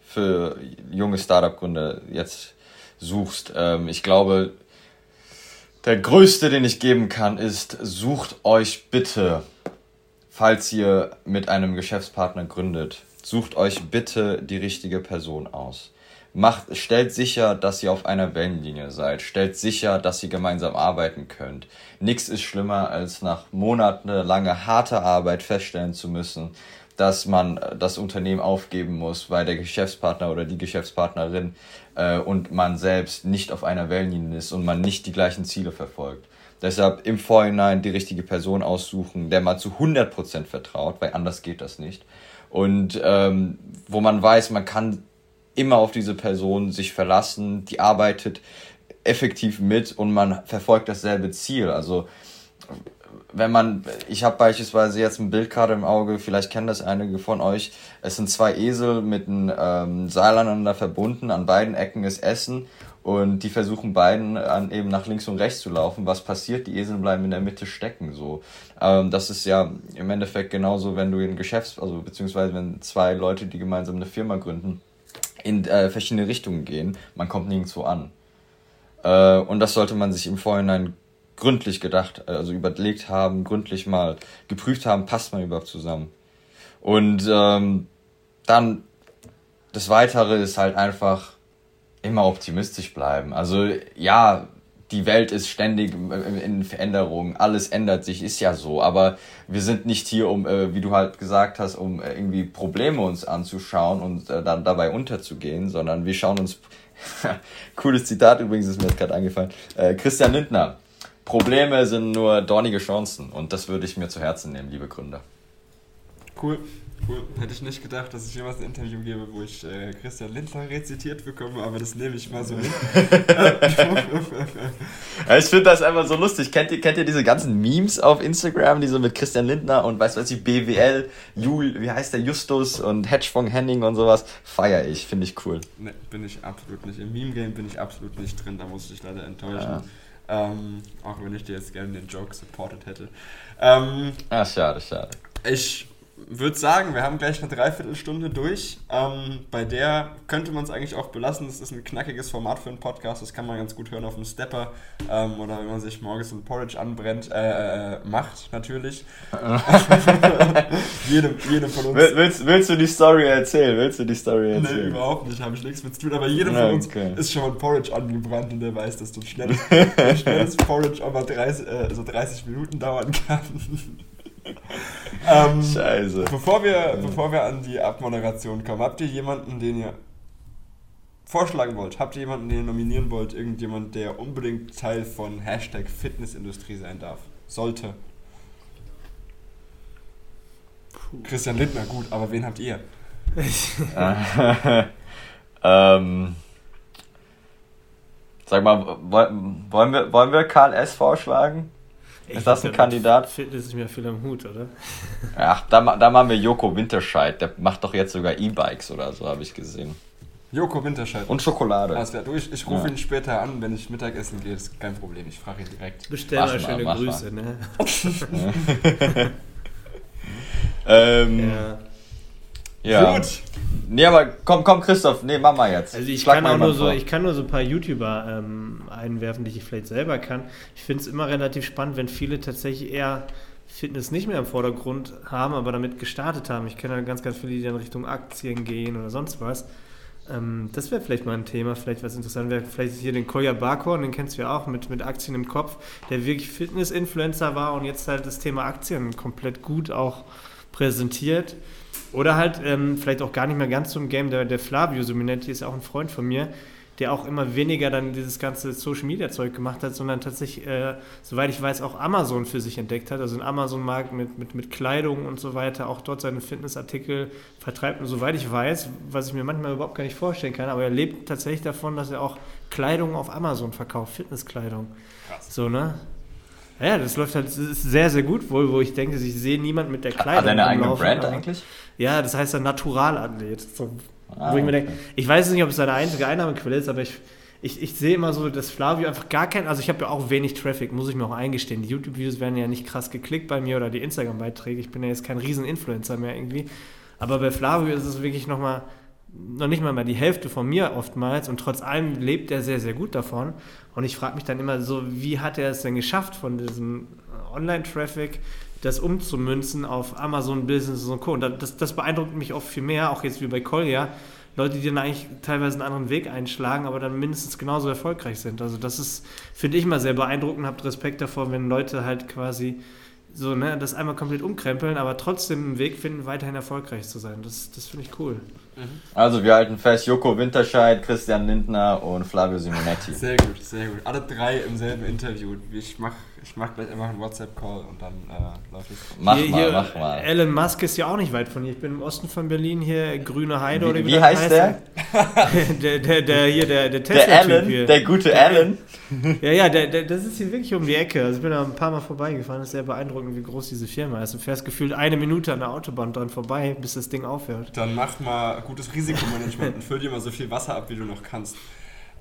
für junge Startup-Gründer jetzt suchst, ähm, ich glaube, der größte, den ich geben kann, ist, sucht euch bitte, falls ihr mit einem Geschäftspartner gründet, sucht euch bitte die richtige Person aus. Macht, stellt sicher, dass ihr auf einer Wellenlinie seid. Stellt sicher, dass ihr gemeinsam arbeiten könnt. Nichts ist schlimmer, als nach monatelanger harter Arbeit feststellen zu müssen, dass man das Unternehmen aufgeben muss, weil der Geschäftspartner oder die Geschäftspartnerin äh, und man selbst nicht auf einer Wellenlinie ist und man nicht die gleichen Ziele verfolgt. Deshalb im Vorhinein die richtige Person aussuchen, der man zu 100% vertraut, weil anders geht das nicht. Und ähm, wo man weiß, man kann immer auf diese Person sich verlassen, die arbeitet effektiv mit und man verfolgt dasselbe Ziel. Also wenn man, ich habe beispielsweise jetzt ein Bild gerade im Auge, vielleicht kennen das einige von euch. Es sind zwei Esel mit einem ähm, Seil aneinander verbunden. An beiden Ecken ist Essen und die versuchen beiden an, eben nach links und rechts zu laufen. Was passiert? Die Esel bleiben in der Mitte stecken. So, ähm, das ist ja im Endeffekt genauso, wenn du in Geschäfts, also beziehungsweise wenn zwei Leute, die gemeinsam eine Firma gründen, in äh, verschiedene Richtungen gehen, man kommt nirgendwo an. Äh, und das sollte man sich im Vorhinein gründlich gedacht, also überlegt haben, gründlich mal geprüft haben, passt man überhaupt zusammen. Und ähm, dann das Weitere ist halt einfach immer optimistisch bleiben. Also ja, die Welt ist ständig in Veränderung, alles ändert sich, ist ja so, aber wir sind nicht hier, um, äh, wie du halt gesagt hast, um äh, irgendwie Probleme uns anzuschauen und äh, dann dabei unterzugehen, sondern wir schauen uns, cooles Zitat übrigens ist mir jetzt gerade eingefallen, äh, Christian Lindner, Probleme sind nur dornige Chancen und das würde ich mir zu Herzen nehmen, liebe Gründer. Cool, cool. Hätte ich nicht gedacht, dass ich jemals ein Interview gebe, wo ich äh, Christian Lindner rezitiert bekomme, aber das nehme ich mal so hin. ja, ich finde das einfach so lustig. Kennt ihr, kennt ihr diese ganzen Memes auf Instagram, die so mit Christian Lindner und weiß was ich, BWL, Jul, wie heißt der, Justus und Hedgefonds Henning und sowas? Feier ich, finde ich cool. Ne, bin ich absolut nicht. Im Meme-Game bin ich absolut nicht drin, da muss ich dich leider enttäuschen. Ja. Ähm, auch wenn ich dir jetzt gerne den Joke supported hätte. Ähm, ah, schade, schade. Ich würde sagen, wir haben gleich eine Dreiviertelstunde durch. Ähm, bei der könnte man es eigentlich auch belassen. Das ist ein knackiges Format für einen Podcast. Das kann man ganz gut hören auf dem Stepper ähm, oder wenn man sich morgens ein Porridge anbrennt, äh, äh, macht natürlich. jedem, jedem von uns. Willst, willst du die Story erzählen? Willst du die Story erzählen? Nee, überhaupt nicht. Habe ich nichts mit zu tun. Aber jedem von uns okay. ist schon mal ein Porridge angebrannt und der weiß, dass du ein schnelles, ein schnelles Porridge mal 30, äh, so 30 Minuten dauern kann ähm, Scheiße. Bevor wir, bevor wir an die Abmoderation kommen, habt ihr jemanden, den ihr vorschlagen wollt? Habt ihr jemanden, den ihr nominieren wollt? Irgendjemand, der unbedingt Teil von Hashtag Fitnessindustrie sein darf? Sollte. Puh. Christian Lindner, gut, aber wen habt ihr? ähm, sag mal, wollen wir, wollen wir Karl S. vorschlagen? Ich ist das ein Kandidat? Fitness ist mir viel am Hut, oder? Ach, da, da machen wir Joko Winterscheid. Der macht doch jetzt sogar E-Bikes oder so, habe ich gesehen. Joko Winterscheid. Und Schokolade. Also, du, ich, ich rufe ja. ihn später an, wenn ich Mittagessen gehe. Ist kein Problem. Ich frage ihn direkt. Bestell mal schöne Grüße, mal. ne? ähm, ja. Ja. Gut. Nee, aber komm, komm, Christoph, nee, mach mal jetzt. Also ich Schlag kann auch nur so, ich kann nur so ein paar YouTuber ähm, einwerfen, die ich vielleicht selber kann. Ich finde es immer relativ spannend, wenn viele tatsächlich eher Fitness nicht mehr im Vordergrund haben, aber damit gestartet haben. Ich kenne halt ganz, ganz viele, die dann Richtung Aktien gehen oder sonst was. Ähm, das wäre vielleicht mal ein Thema, vielleicht was interessant wäre. Vielleicht hier den Kolja Barkhorn, den kennst du ja auch mit, mit Aktien im Kopf, der wirklich Fitness-Influencer war und jetzt halt das Thema Aktien komplett gut auch präsentiert. Oder halt ähm, vielleicht auch gar nicht mehr ganz zum Game. Der, der Flavio Suminetti ist auch ein Freund von mir. der auch immer weniger dann dieses ganze Social-Media-Zeug gemacht hat, sondern tatsächlich, äh, soweit ich weiß, auch Amazon für sich entdeckt hat. Also ein Amazon-Markt mit, mit, mit Kleidung und so weiter, auch dort seine Fitnessartikel vertreibt. Und soweit ich weiß, was ich mir manchmal überhaupt gar nicht vorstellen kann, aber er lebt tatsächlich davon, dass er auch Kleidung auf Amazon verkauft, Fitnesskleidung. Krass. So, ne? Ja, das läuft halt sehr, sehr gut wohl, wo ich denke, ich sehe niemand mit der Kleidung. Hat er eine eigene Brand eigentlich? Ja, das heißt ein Naturalathlet. So, ah, wo ich mir denke, ich weiß nicht, ob es seine einzige Einnahmequelle ist, aber ich, ich, ich sehe immer so, dass Flavio einfach gar kein, also ich habe ja auch wenig Traffic, muss ich mir auch eingestehen. Die YouTube-Videos werden ja nicht krass geklickt bei mir oder die Instagram-Beiträge. Ich bin ja jetzt kein Riesen-Influencer mehr irgendwie. Aber bei Flavio ist es wirklich nochmal noch nicht mal mehr die Hälfte von mir oftmals und trotz allem lebt er sehr, sehr gut davon. Und ich frage mich dann immer so, wie hat er es denn geschafft, von diesem Online-Traffic das umzumünzen auf Amazon Business und Co. Und das, das beeindruckt mich oft viel mehr, auch jetzt wie bei Kolja. Leute, die dann eigentlich teilweise einen anderen Weg einschlagen, aber dann mindestens genauso erfolgreich sind. Also das ist, finde ich mal sehr beeindruckend, habt Respekt davor, wenn Leute halt quasi so, ne, das einmal komplett umkrempeln, aber trotzdem einen Weg finden, weiterhin erfolgreich zu sein. Das, das finde ich cool. Also wir halten fest, Joko Winterscheid, Christian Lindner und Flavio Simonetti. Sehr gut, sehr gut. Alle drei im selben Interview. Ich mache ich mach gleich einfach einen WhatsApp-Call und dann äh, läuft es. Mach hier, mal, hier, mach mal. Elon Musk ist ja auch nicht weit von hier. Ich bin im Osten von Berlin hier, Grüne Heide wie, oder wie, wie heißt, heißt der? der? der? Der hier, der, der Tesla Der Alan, hier. der gute Alan. ja, ja, der, der, das ist hier wirklich um die Ecke. Also ich bin da ein paar Mal vorbeigefahren. Das ist sehr beeindruckend, wie groß diese Firma ist. Du fährst gefühlt eine Minute an der Autobahn dran vorbei, bis das Ding aufhört. Dann mach mal gutes Risikomanagement und füll dir mal so viel Wasser ab, wie du noch kannst.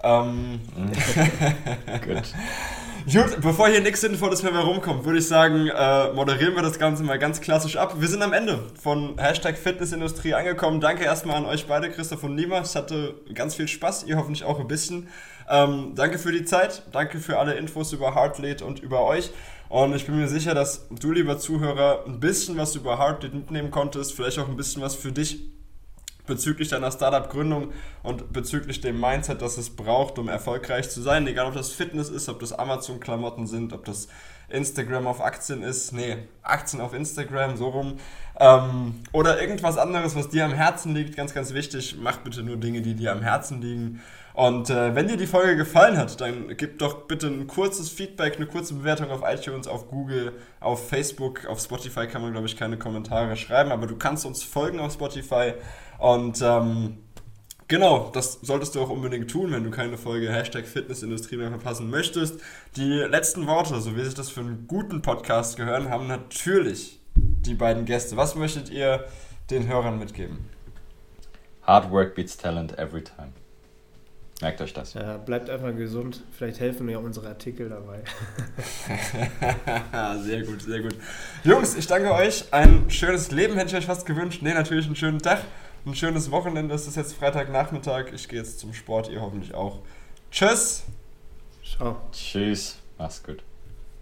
Ähm, Gut. Gut, bevor hier nichts Sinnvolles mehr rumkommt, würde ich sagen, äh, moderieren wir das Ganze mal ganz klassisch ab. Wir sind am Ende von Hashtag Fitnessindustrie angekommen. Danke erstmal an euch beide, Christoph und Nima. Es hatte ganz viel Spaß, ihr hoffentlich auch ein bisschen. Ähm, danke für die Zeit, danke für alle Infos über Heartlead und über euch. Und ich bin mir sicher, dass du, lieber Zuhörer, ein bisschen was über Heartlead mitnehmen konntest, vielleicht auch ein bisschen was für dich bezüglich deiner Startup-Gründung und bezüglich dem Mindset, das es braucht, um erfolgreich zu sein. Egal, ob das Fitness ist, ob das Amazon-Klamotten sind, ob das Instagram auf Aktien ist. Nee, Aktien auf Instagram, so rum. Ähm, oder irgendwas anderes, was dir am Herzen liegt. Ganz, ganz wichtig, mach bitte nur Dinge, die dir am Herzen liegen. Und äh, wenn dir die Folge gefallen hat, dann gib doch bitte ein kurzes Feedback, eine kurze Bewertung auf iTunes, auf Google, auf Facebook, auf Spotify kann man, glaube ich, keine Kommentare schreiben, aber du kannst uns folgen auf Spotify. Und ähm, genau, das solltest du auch unbedingt tun, wenn du keine Folge Hashtag Fitnessindustrie mehr verpassen möchtest. Die letzten Worte, so wie sich das für einen guten Podcast gehören, haben natürlich die beiden Gäste. Was möchtet ihr den Hörern mitgeben? Hard work beats talent every time. Merkt euch das. Ja, bleibt einfach gesund. Vielleicht helfen mir unsere Artikel dabei. sehr gut, sehr gut. Jungs, ich danke euch. Ein schönes Leben hätte ich euch fast gewünscht. Nee, natürlich einen schönen Tag ein schönes Wochenende. Es ist jetzt Freitagnachmittag. Ich gehe jetzt zum Sport, ihr hoffentlich auch. Tschüss. Ciao. Tschüss. Mach's gut.